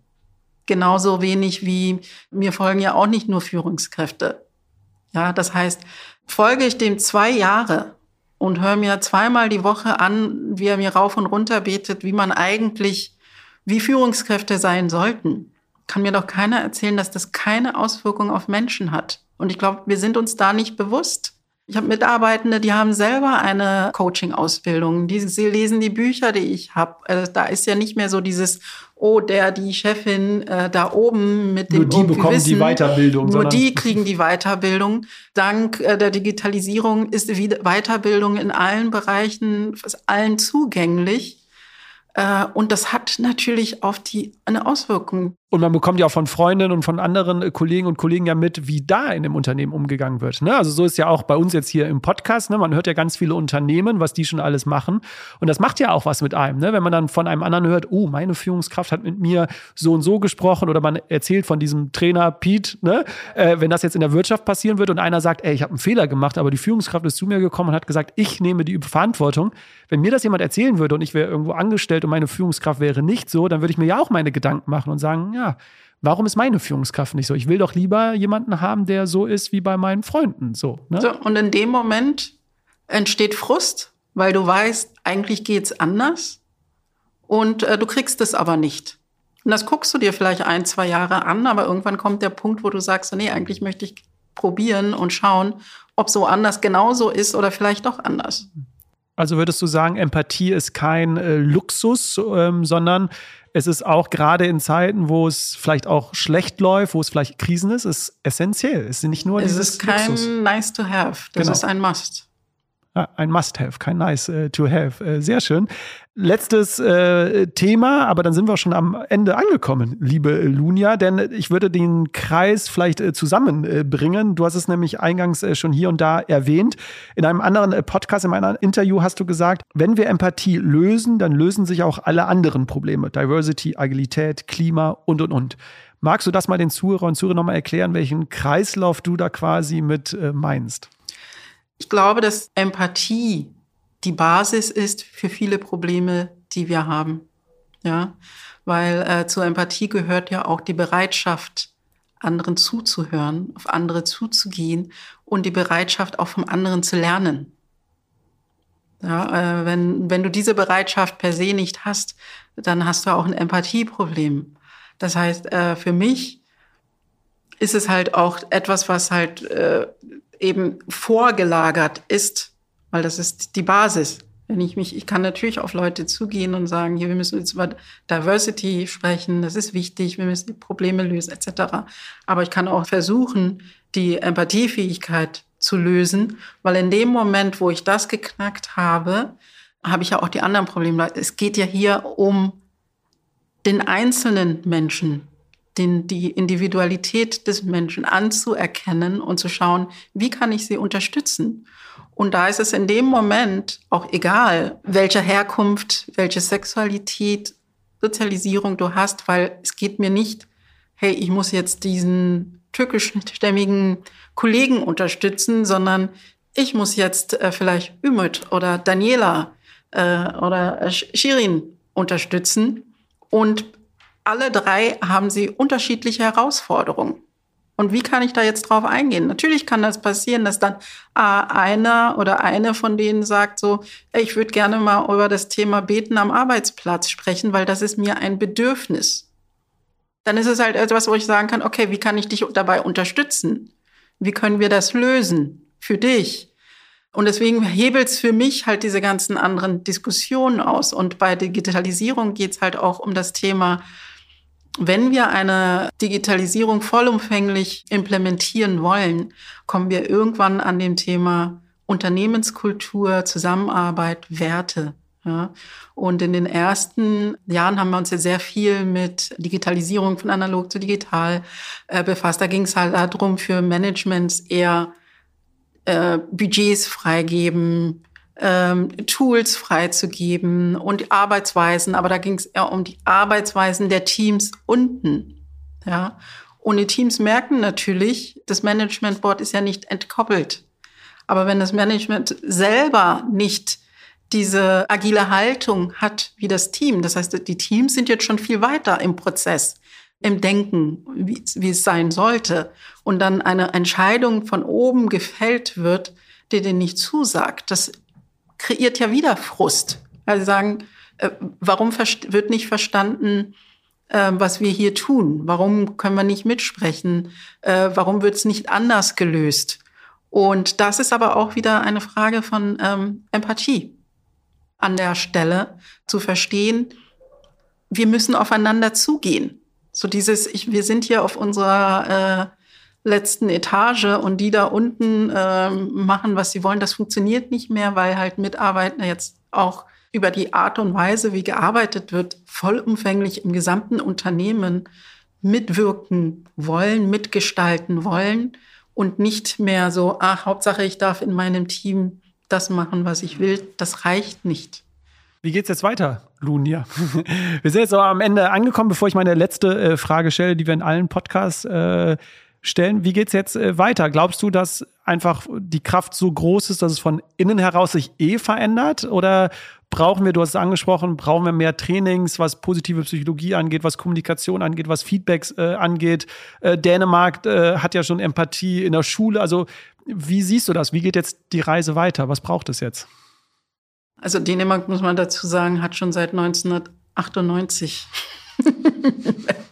Genauso wenig wie mir folgen ja auch nicht nur Führungskräfte. Ja, das heißt, folge ich dem zwei Jahre und höre mir zweimal die Woche an, wie er mir rauf und runter betet, wie man eigentlich, wie Führungskräfte sein sollten, kann mir doch keiner erzählen, dass das keine Auswirkung auf Menschen hat. Und ich glaube, wir sind uns da nicht bewusst. Ich habe Mitarbeitende, die haben selber eine Coaching-Ausbildung. Die, sie lesen die Bücher, die ich habe. Also da ist ja nicht mehr so dieses, oh, der, die Chefin äh, da oben mit dem Nur die bekommen Wissen, die Weiterbildung. Nur die kriegen die Weiterbildung. Dank äh, der Digitalisierung ist Weiterbildung in allen Bereichen, allen zugänglich. Äh, und das hat natürlich auf die eine Auswirkung. Und man bekommt ja auch von Freundinnen und von anderen äh, Kollegen und Kollegen ja mit, wie da in dem Unternehmen umgegangen wird. Ne? Also so ist ja auch bei uns jetzt hier im Podcast. Ne? Man hört ja ganz viele Unternehmen, was die schon alles machen. Und das macht ja auch was mit einem. Ne? Wenn man dann von einem anderen hört, oh, meine Führungskraft hat mit mir so und so gesprochen oder man erzählt von diesem Trainer Pete, ne? Äh, wenn das jetzt in der Wirtschaft passieren wird und einer sagt, ey, ich habe einen Fehler gemacht, aber die Führungskraft ist zu mir gekommen und hat gesagt, ich nehme die Verantwortung. Wenn mir das jemand erzählen würde und ich wäre irgendwo angestellt und meine Führungskraft wäre nicht so, dann würde ich mir ja auch meine Gedanken machen und sagen, ja, warum ist meine Führungskraft nicht so? Ich will doch lieber jemanden haben, der so ist wie bei meinen Freunden. So, ne? so und in dem Moment entsteht Frust, weil du weißt, eigentlich geht's anders und äh, du kriegst es aber nicht. Und das guckst du dir vielleicht ein, zwei Jahre an, aber irgendwann kommt der Punkt, wo du sagst, nee, eigentlich möchte ich probieren und schauen, ob so anders genauso ist oder vielleicht doch anders. Also würdest du sagen, Empathie ist kein äh, Luxus, ähm, sondern es ist auch gerade in Zeiten, wo es vielleicht auch schlecht läuft, wo es vielleicht Krisen ist, ist essentiell. Es ist nicht nur es dieses ist kein Luxus. nice to have, das Genau. ist ein Must. Ja, ein Must-Have, kein Nice äh. Äh, sehr schön. Letztes äh, Thema, aber dann sind wir schon am Ende angekommen, liebe Lunia, denn ich würde den Kreis vielleicht äh, zusammenbringen. Du hast es nämlich eingangs äh, schon hier und da erwähnt. In einem anderen Podcast, in einem Interview hast du gesagt, wenn wir Empathie lösen, dann lösen sich auch alle anderen Probleme. Diversity, Agilität, Klima und, und, und. Magst du das mal den Zuhörer und Zuhörern nochmal erklären, welchen Kreislauf du da quasi mit meinst? Ich glaube, dass Empathie die Basis ist für viele Probleme, die wir haben. Ja, weil äh, zur Empathie gehört ja auch die Bereitschaft, anderen zuzuhören, auf andere zuzugehen und die Bereitschaft, auch vom anderen zu lernen. Ja, äh, wenn, wenn du diese Bereitschaft per se nicht hast, dann hast du auch ein Empathieproblem. Das heißt, äh, für mich ist es halt auch etwas, was halt äh, eben vorgelagert ist, weil das ist die Basis. Wenn ich mich, ich kann natürlich auf Leute zugehen und sagen, hier, wir müssen jetzt über Diversity sprechen, das ist wichtig, wir müssen die Probleme lösen, etc. Aber ich kann auch versuchen, die Empathiefähigkeit zu lösen, weil in dem Moment, wo ich das geknackt habe, habe ich ja auch die anderen Probleme. Es geht ja hier um den einzelnen Menschen, den, die Individualität des Menschen anzuerkennen und zu schauen, wie kann ich sie unterstützen. Und da ist es in dem Moment auch egal, welche Herkunft, welche Sexualität, Sozialisierung du hast, weil es geht mir nicht, hey, ich muss jetzt diesen türkischstämmigen Kollegen unterstützen, sondern ich muss jetzt äh, vielleicht Ümit oder Daniela äh, oder Shirin unterstützen. Und alle drei haben sie unterschiedliche Herausforderungen. Und wie kann ich da jetzt drauf eingehen? Natürlich kann das passieren, dass dann äh, einer oder eine von denen sagt so, ich würde gerne mal über das Thema Beten am Arbeitsplatz sprechen, weil das ist mir ein Bedürfnis. Dann ist es halt etwas, wo ich sagen kann, okay, wie kann ich dich dabei unterstützen? Wie können wir das lösen für dich? Und deswegen hebelt es für mich halt diese ganzen anderen Diskussionen aus. Und bei Digitalisierung geht es halt auch um das Thema, wenn wir eine Digitalisierung vollumfänglich implementieren wollen, kommen wir irgendwann an dem Thema Unternehmenskultur, Zusammenarbeit, Werte. Ja. Und in den ersten Jahren haben wir uns ja sehr viel mit Digitalisierung von analog zu digital äh, befasst. Da ging es halt darum, für Managements eher äh, Budgets freigeben, ähm, Tools freizugeben und Arbeitsweisen, aber da ging es eher um die Arbeitsweisen der Teams unten. Ja. Und die Teams merken natürlich, das Management Board ist ja nicht entkoppelt. Aber wenn das Management selber nicht diese agile Haltung hat wie das Team, das heißt, die Teams sind jetzt schon viel weiter im Prozess, im Denken, wie, wie es sein sollte, und dann eine Entscheidung von oben gefällt wird, die denen nicht zusagt, das kreiert ja wieder Frust. Sie sagen, äh, warum wird nicht verstanden, äh, was wir hier tun? Warum können wir nicht mitsprechen? Äh, warum wird es nicht anders gelöst? Und das ist aber auch wieder eine Frage von ähm, Empathie an der Stelle, zu verstehen, wir müssen aufeinander zugehen. So dieses, ich, wir sind hier auf unserer äh, letzten Etage und die da unten äh, machen, was sie wollen. Das funktioniert nicht mehr, weil halt Mitarbeiter jetzt auch über die Art und Weise, wie gearbeitet wird, vollumfänglich im gesamten Unternehmen mitwirken wollen, mitgestalten wollen und nicht mehr so, ach, Hauptsache ich darf in meinem Team das machen, was ich will. Das reicht nicht. Wie geht's jetzt weiter, Lunia? Wir sind jetzt aber am Ende angekommen, bevor ich meine letzte äh, Frage stelle, die wir in allen Podcasts äh, stellen. Wie geht's jetzt äh, weiter? Glaubst du, dass einfach die Kraft so groß ist, dass es von innen heraus sich eh verändert? Oder brauchen wir, du hast es angesprochen, brauchen wir mehr Trainings, was positive Psychologie angeht, was Kommunikation angeht, was Feedbacks äh, angeht. Äh, Dänemark äh, hat ja schon Empathie in der Schule. Also wie siehst du das? Wie geht jetzt die Reise weiter? Was braucht es jetzt? Also Dänemark, muss man dazu sagen, hat schon seit 1998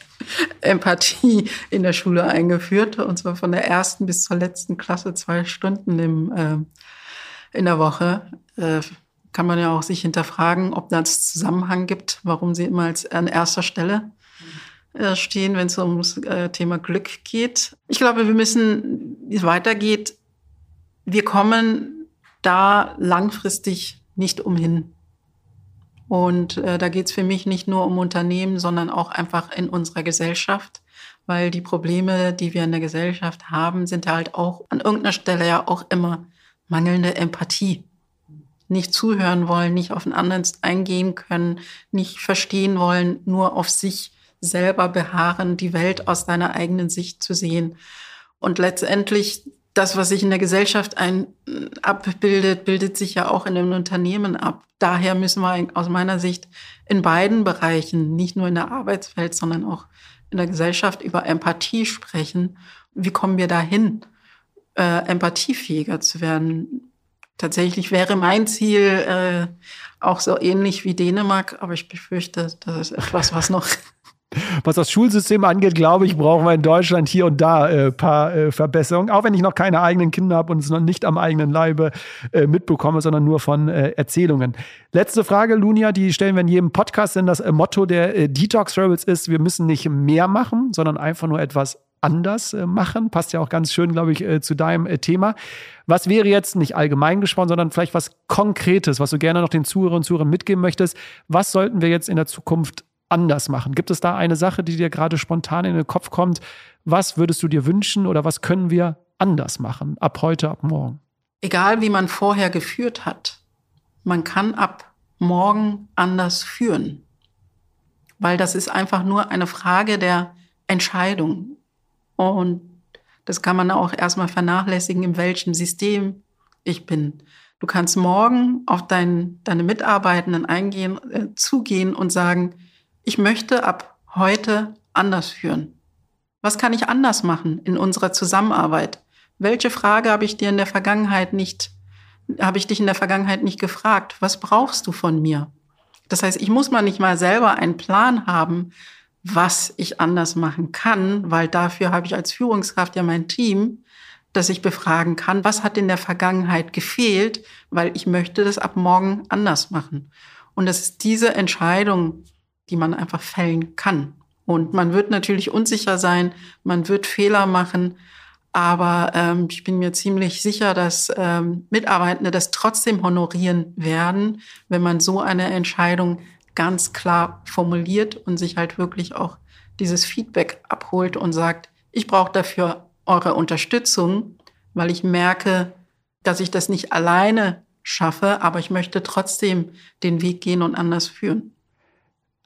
Empathie in der Schule eingeführt. Und zwar von der ersten bis zur letzten Klasse zwei Stunden im, äh, in der Woche. Äh, kann man ja auch sich hinterfragen, ob da es Zusammenhang gibt, warum sie immer als an erster Stelle äh, stehen, wenn es ums äh, Thema Glück geht. Ich glaube, wir müssen, wie es weitergeht, wir kommen da langfristig nicht umhin. Und äh, da geht es für mich nicht nur um Unternehmen, sondern auch einfach in unserer Gesellschaft, weil die Probleme, die wir in der Gesellschaft haben, sind halt auch an irgendeiner Stelle ja auch immer mangelnde Empathie nicht zuhören wollen, nicht auf den anderen eingehen können, nicht verstehen wollen, nur auf sich selber beharren, die Welt aus deiner eigenen Sicht zu sehen. Und letztendlich das, was sich in der Gesellschaft ein, abbildet, bildet sich ja auch in den Unternehmen ab. Daher müssen wir aus meiner Sicht in beiden Bereichen, nicht nur in der Arbeitswelt, sondern auch in der Gesellschaft über Empathie sprechen. Wie kommen wir dahin, äh, empathiefähiger zu werden? Tatsächlich wäre mein Ziel äh, auch so ähnlich wie Dänemark, aber ich befürchte, das ist etwas, was noch was das Schulsystem angeht, glaube ich, brauchen wir in Deutschland hier und da ein äh, paar äh, Verbesserungen. Auch wenn ich noch keine eigenen Kinder habe und es noch nicht am eigenen Leibe äh, mitbekomme, sondern nur von äh, Erzählungen. Letzte Frage, Lunia, die stellen wir in jedem Podcast, denn das äh, Motto der äh, Detox Rebels ist, wir müssen nicht mehr machen, sondern einfach nur etwas anders machen. Passt ja auch ganz schön, glaube ich, zu deinem Thema. Was wäre jetzt nicht allgemein gesprochen, sondern vielleicht was Konkretes, was du gerne noch den Zuhörern und Zuhörern mitgeben möchtest? Was sollten wir jetzt in der Zukunft anders machen? Gibt es da eine Sache, die dir gerade spontan in den Kopf kommt? Was würdest du dir wünschen oder was können wir anders machen ab heute, ab morgen? Egal wie man vorher geführt hat, man kann ab morgen anders führen. Weil das ist einfach nur eine Frage der Entscheidung. Und das kann man auch erstmal vernachlässigen, in welchem System ich bin. Du kannst morgen auf dein, deine Mitarbeitenden eingehen, äh, zugehen und sagen, ich möchte ab heute anders führen. Was kann ich anders machen in unserer Zusammenarbeit? Welche Frage habe ich dir in der Vergangenheit nicht, habe ich dich in der Vergangenheit nicht gefragt? Was brauchst du von mir? Das heißt, ich muss mal nicht mal selber einen Plan haben, was ich anders machen kann, weil dafür habe ich als Führungskraft ja mein Team, das ich befragen kann, was hat in der Vergangenheit gefehlt, weil ich möchte das ab morgen anders machen. Und das ist diese Entscheidung, die man einfach fällen kann. Und man wird natürlich unsicher sein, man wird Fehler machen, aber ähm, ich bin mir ziemlich sicher, dass ähm, Mitarbeitende das trotzdem honorieren werden, wenn man so eine Entscheidung ganz klar formuliert und sich halt wirklich auch dieses Feedback abholt und sagt, ich brauche dafür eure Unterstützung, weil ich merke, dass ich das nicht alleine schaffe, aber ich möchte trotzdem den Weg gehen und anders führen.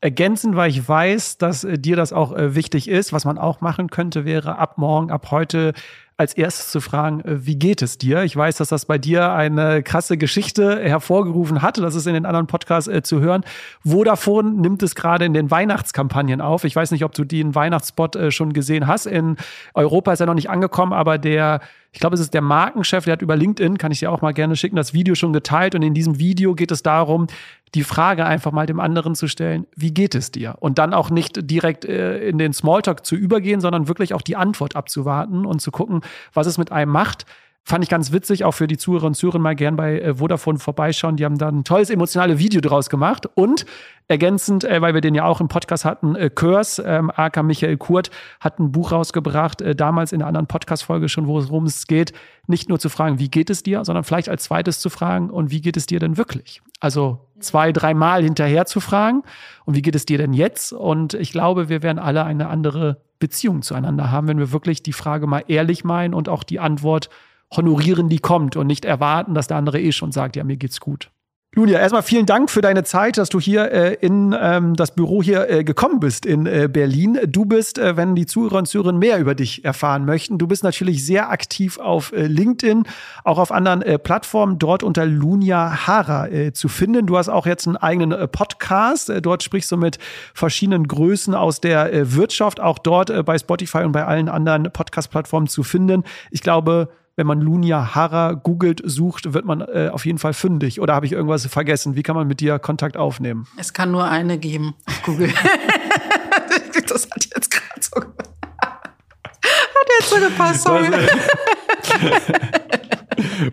Ergänzend, weil ich weiß, dass äh, dir das auch äh, wichtig ist, was man auch machen könnte, wäre ab morgen, ab heute als erstes zu fragen, äh, wie geht es dir? Ich weiß, dass das bei dir eine krasse Geschichte hervorgerufen hatte. Das ist in den anderen Podcasts äh, zu hören. Vodafone nimmt es gerade in den Weihnachtskampagnen auf. Ich weiß nicht, ob du den Weihnachtsspot äh, schon gesehen hast. In Europa ist er noch nicht angekommen, aber der ich glaube, es ist der Markenchef, der hat über LinkedIn, kann ich dir auch mal gerne schicken, das Video schon geteilt. Und in diesem Video geht es darum, die Frage einfach mal dem anderen zu stellen, wie geht es dir? Und dann auch nicht direkt äh, in den Smalltalk zu übergehen, sondern wirklich auch die Antwort abzuwarten und zu gucken, was es mit einem macht. Fand ich ganz witzig, auch für die Zuhörer und Zuhörer mal gern bei äh, Vodafone vorbeischauen. Die haben da ein tolles emotionales Video draus gemacht. Und ergänzend, äh, weil wir den ja auch im Podcast hatten, äh, Körs, ähm, aka Michael Kurt, hat ein Buch rausgebracht, äh, damals in einer anderen Podcast-Folge schon, worum es geht, nicht nur zu fragen, wie geht es dir, sondern vielleicht als zweites zu fragen, und wie geht es dir denn wirklich? Also zwei, dreimal hinterher zu fragen, und wie geht es dir denn jetzt? Und ich glaube, wir werden alle eine andere Beziehung zueinander haben, wenn wir wirklich die Frage mal ehrlich meinen und auch die Antwort honorieren, die kommt und nicht erwarten, dass der andere eh schon sagt, ja, mir geht's gut. Lunia, erstmal vielen Dank für deine Zeit, dass du hier äh, in ähm, das Büro hier äh, gekommen bist in äh, Berlin. Du bist, äh, wenn die Zuhörer und Zuhörerinnen mehr über dich erfahren möchten, du bist natürlich sehr aktiv auf äh, LinkedIn, auch auf anderen äh, Plattformen, dort unter Lunia Hara zu finden. Du hast auch jetzt einen eigenen Podcast. Dort sprichst du mit verschiedenen Größen aus der Wirtschaft, auch dort bei Spotify und bei allen anderen Podcast-Plattformen zu finden. Ich glaube, wenn man Lunia Hara googelt, sucht, wird man äh, auf jeden Fall fündig. Oder habe ich irgendwas vergessen? Wie kann man mit dir Kontakt aufnehmen? Es kann nur eine geben auf Google. das hat jetzt gerade so, hat jetzt so gepasst. Sorry.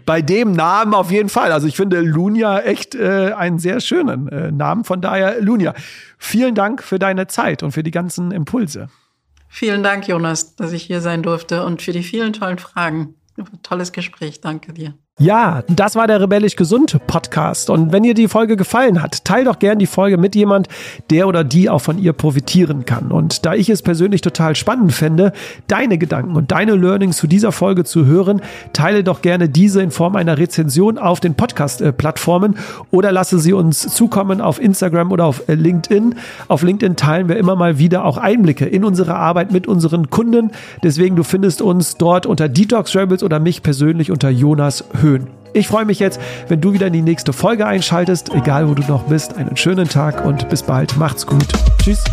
Bei dem Namen auf jeden Fall. Also ich finde Lunia echt äh, einen sehr schönen äh, Namen. Von daher, Lunia, vielen Dank für deine Zeit und für die ganzen Impulse. Vielen Dank, Jonas, dass ich hier sein durfte und für die vielen tollen Fragen. Tolles Gespräch, danke dir. Ja, das war der Rebellisch Gesund Podcast. Und wenn dir die Folge gefallen hat, teil doch gern die Folge mit jemand, der oder die auch von ihr profitieren kann. Und da ich es persönlich total spannend fände, deine Gedanken und deine Learnings zu dieser Folge zu hören, teile doch gerne diese in Form einer Rezension auf den Podcast-Plattformen oder lasse sie uns zukommen auf Instagram oder auf LinkedIn. Auf LinkedIn teilen wir immer mal wieder auch Einblicke in unsere Arbeit mit unseren Kunden. Deswegen, du findest uns dort unter Detox Rebels oder mich persönlich unter Jonas Höhn. Ich freue mich jetzt, wenn du wieder in die nächste Folge einschaltest, egal wo du noch bist. Einen schönen Tag und bis bald. Macht's gut. Tschüss.